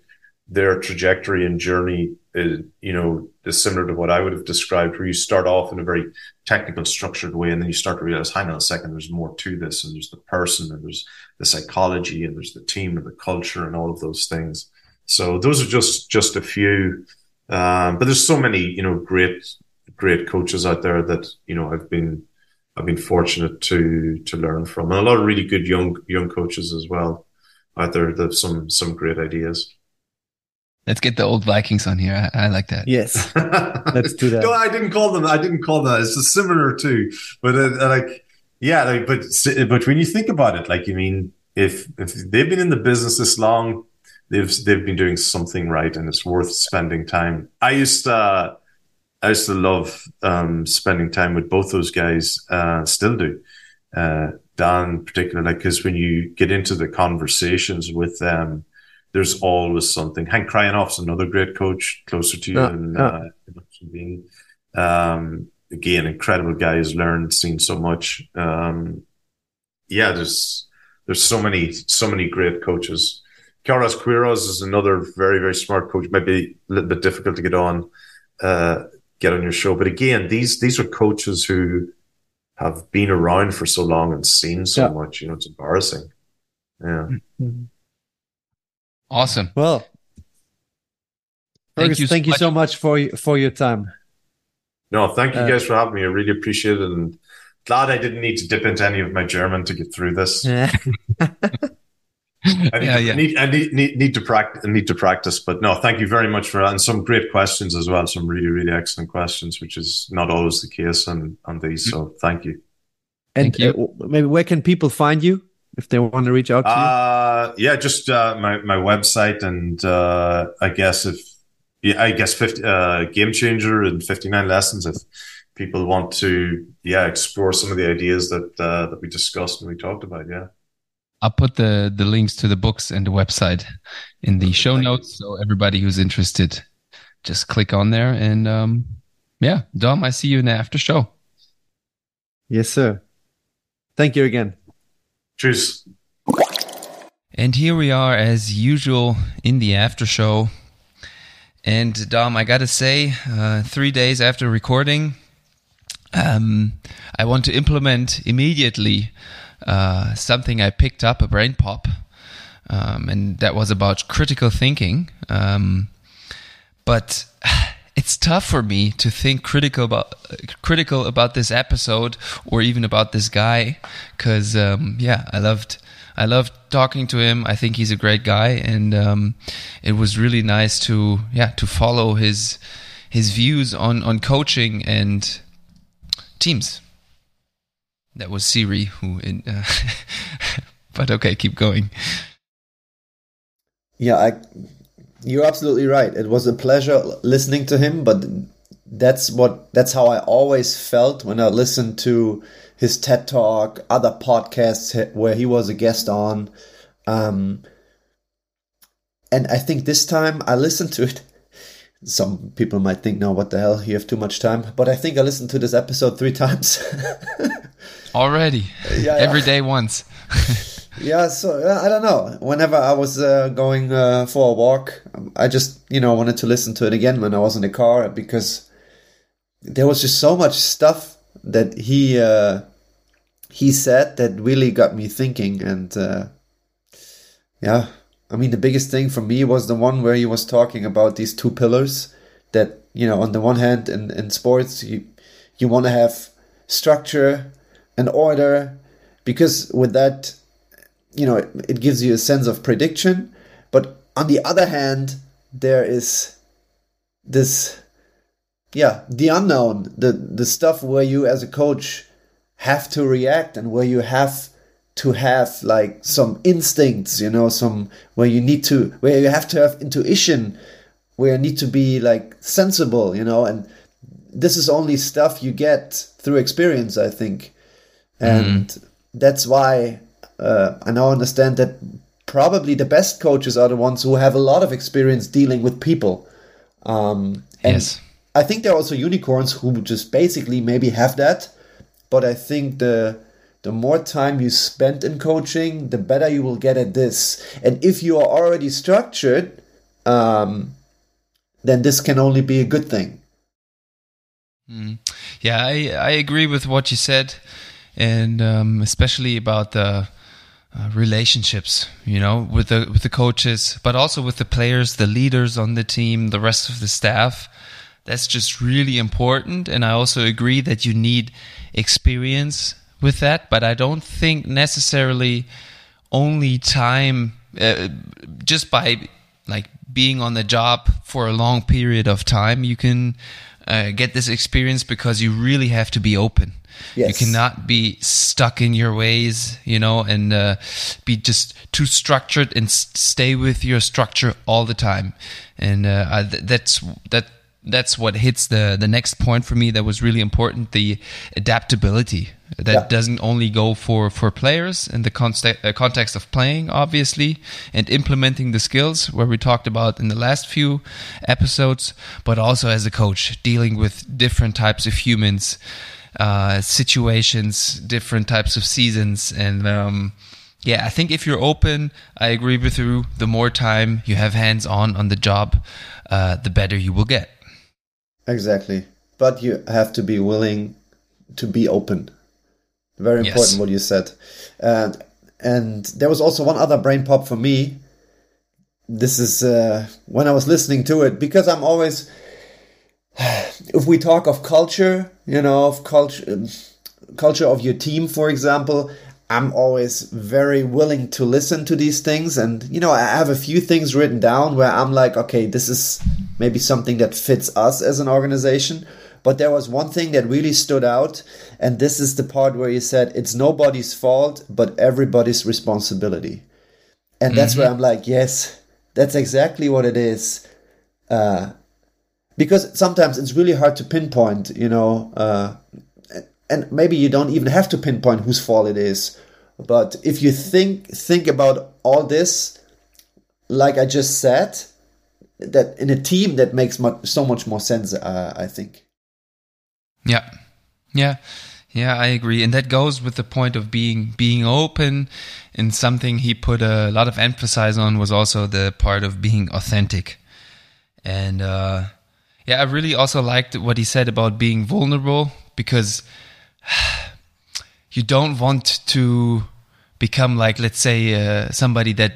their trajectory and journey, is, you know, is similar to what I would have described, where you start off in a very technical, structured way, and then you start to realize, hang on a second, there's more to this, and there's the person, and there's the psychology, and there's the team, and the culture, and all of those things. So those are just just a few, um, but there's so many, you know, great great coaches out there that you know I've been I've been fortunate to to learn from, and a lot of really good young young coaches as well out there that have some some great ideas. Let's get the old Vikings on here. I, I like that. Yes. *laughs* Let's do that. no, I didn't call them. I didn't call them. It's a similar too, but uh, like, yeah, like, but but when you think about it, like, you mean if if they've been in the business this long, they've they've been doing something right, and it's worth spending time. I used to. Uh, I used to love um, spending time with both those guys. Uh, still do. Uh, Dan, particularly, like because when you get into the conversations with them, there's always something. Henk Kraaijenhof's another great coach, closer to you Yeah, than yeah. uh, being. Um, again, incredible guy has learned, seen so much. Um, yeah, there's there's so many so many great coaches. Carlos Queiroz is another very very smart coach. Maybe a little bit difficult to get on uh, get on your show, but again, these these are coaches who have been around for so long and seen so Yeah. much. You know, it's embarrassing. Yeah. Mhm. Awesome. Well, Thank Fergus, you so thank you much. so much for for your time. No, thank you Uh, guys for having me. I really appreciate it, and glad I didn't need to dip into any of my German to get through this. Yeah. *laughs* I need, yeah, to, yeah. need, I need, need, need to practice, need to practice, but no, thank you very much for that. And some great questions as well. Some really, really excellent questions, which is not always the case on, on these. So thank you. and Thank you. uh, maybe where can people find you if they want to reach out to you? Uh, yeah, just, uh, my, my website. And, uh, I guess if, yeah, I guess 50, uh, game changer and 59 lessons. If people want to, yeah, explore some of the ideas that, uh, that we discussed and we talked about. Yeah. I'll put the the links to the books and the website in the show Thank notes. So everybody who's interested, just click on there. And um, yeah, Dom, I see you in the after show. Yes, sir. Thank you again. Cheers. And here we are, as usual, in the after show. And Dom, I gotta say, uh, three days after recording, um, I want to implement immediately uh, something I picked up, a brain pop, um, and that was about critical thinking. Um, but *sighs* it's tough for me to think critical about critical about this episode or even about this guy because um, yeah i loved i loved talking to him. I think he's a great guy and um, it was really nice to yeah to follow his his views on on coaching and teams. That was siri who in uh, *laughs* but okay keep going. Yeah i you're absolutely right. It was a pleasure listening to him, but that's what that's how I always felt when I listened to his TED Talk, other podcasts where he was a guest on. Um, and I think this time I listened to it. *laughs* Some people might think, no, what the hell? You have too much time. But I think I listened to this episode three *laughs* times. Already. Yeah, Every yeah. day once. *laughs* yeah, so I don't know. Whenever I was uh, going uh, for a walk, I just you know wanted to listen to it again when I was in the car because there was just so much stuff that he uh, he said that really got me thinking. And uh, yeah, I mean the biggest thing for me was the one where he was talking about these two pillars. That you know, on the one hand, in in sports, you you want to have structure and order because with that you know, it, it gives you a sense of prediction. But on the other hand, there is this, yeah, the unknown, the, the stuff where you as a coach have to react and where you have to have like some instincts, you know, some where you need to, where you have to have intuition, where you need to be like sensible, you know, and this is only stuff you get through experience, I think. And mm. that's why uh, I now understand that probably the best coaches are the ones who have a lot of experience dealing with people. Um, and yes. I think there are also unicorns who just basically maybe have that, but I think the the more time you spend in coaching, the better you will get at this. And if you are already structured, um, then this can only be a good thing. Mm. Yeah, I, I agree with what you said, and um, especially about the uh, relationships, you know, with the with the coaches, but also with the players, the leaders on the team, the rest of the staff. That's just really important, and I also agree that you need experience with that. But I don't think necessarily only time, uh, just by like being on the job for a long period of time, you can uh, get this experience because you really have to be open Yes. You cannot be stuck in your ways, you know, and uh, be just too structured and stay with your structure all the time. And uh, th- that's that that's what hits the the next point for me that was really important the adaptability that yeah. doesn't only go for for players in the context uh, context of playing obviously and implementing the skills where we talked about in the last few episodes but also as a coach dealing with different types of humans uh, situations, different types of seasons, and um, yeah, I think if you're open, I agree with you. The more time you have hands on on the job, uh, the better you will get. Exactly, but you have to be willing to be open. Very important yes. what you said, and and there was also one other brain pop for me. This is uh, when I was listening to it because I'm always if we talk of culture, you know, of culture, culture of your team, for example, I'm always very willing to listen to these things. And, you know, I have a few things written down where I'm like, okay, this is maybe something that fits us as an organization. But there was one thing that really stood out. And this is the part where you said it's nobody's fault, but everybody's responsibility. And that's mm-hmm. where I'm like, yes, that's exactly what it is. Uh, because sometimes it's really hard to pinpoint, you know, uh, and maybe you don't even have to pinpoint whose fault it is. But if you think think about all this, like I just said, that in a team that makes much, so much more sense. Uh, I think. Yeah, yeah, yeah. I agree, and that goes with the point of being being open. And something he put a lot of emphasis on was also the part of being authentic, and. uh yeah, I really also liked what he said about being vulnerable because *sighs* you don't want to become like, let's say, uh, somebody that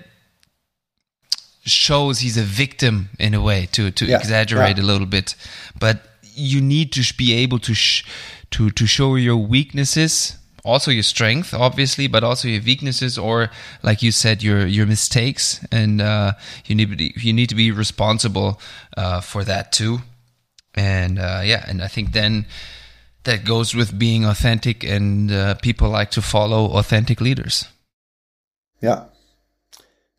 shows he's a victim in a way to to Yeah, exaggerate yeah. a little bit, but you need to be able to sh- to to show your weaknesses, also your strength, obviously, but also your weaknesses, or like you said, your your mistakes, and uh, you need to be, you need to be responsible uh, for that too. And uh, yeah, and I think then that goes with being authentic, and uh, people like to follow authentic leaders. Yeah,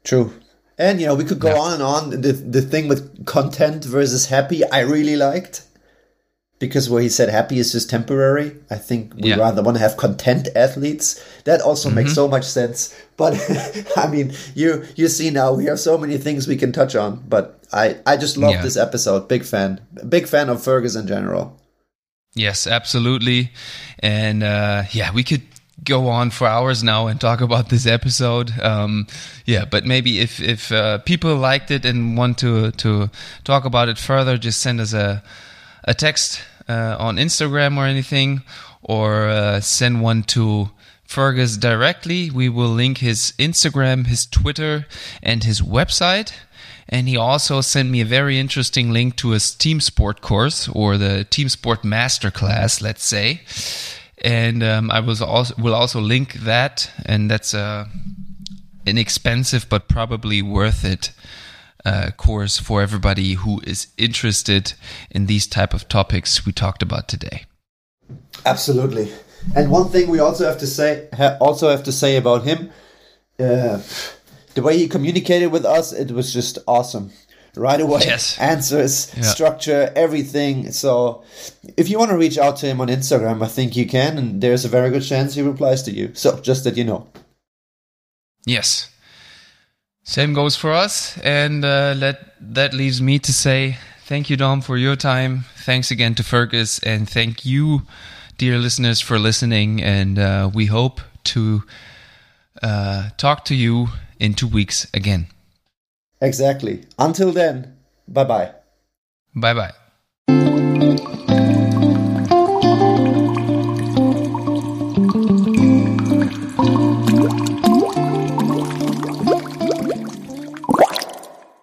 true. And you know, we could go Yeah. on and on. The the thing with content versus happy, I really liked because where he said happy is just temporary. I think we Yeah. rather want to have content athletes. That also makes so much sense. But *laughs* I mean, you you see now we have so many things we can touch on. But I I just love Yeah. this episode. Big fan. Big fan of Fergus in general. Yes, absolutely. And uh, yeah, we could go on for hours now and talk about this episode. Um, yeah, but maybe if if uh, people liked it and want to to talk about it further, just send us a a text uh, on Instagram or anything, or uh, send one to Fergus directly. We will link his Instagram, his Twitter, and his website. And he also sent me a very interesting link to his team sport course or the team sport masterclass, let's say. And um, I was also will also link that, and that's a inexpensive but probably worth it uh, course for everybody who is interested in these type of topics we talked about today. Absolutely. And one thing we also have to say, ha- also have to say about him, uh, the way he communicated with us, it was just awesome. Right away, Yes. answers, Yeah. structure, everything. So, if you want to reach out to him on Instagram, I think you can, and there's a very good chance he replies to you. So, just that you know. Yes. Same goes for us. And uh, let, that leaves me to say thank you, Dom, for your time. Thanks again to Fergus. And thank you, dear listeners, for listening. And uh, we hope to uh, talk to you in two weeks again. Exactly. Until then, bye bye. Bye bye.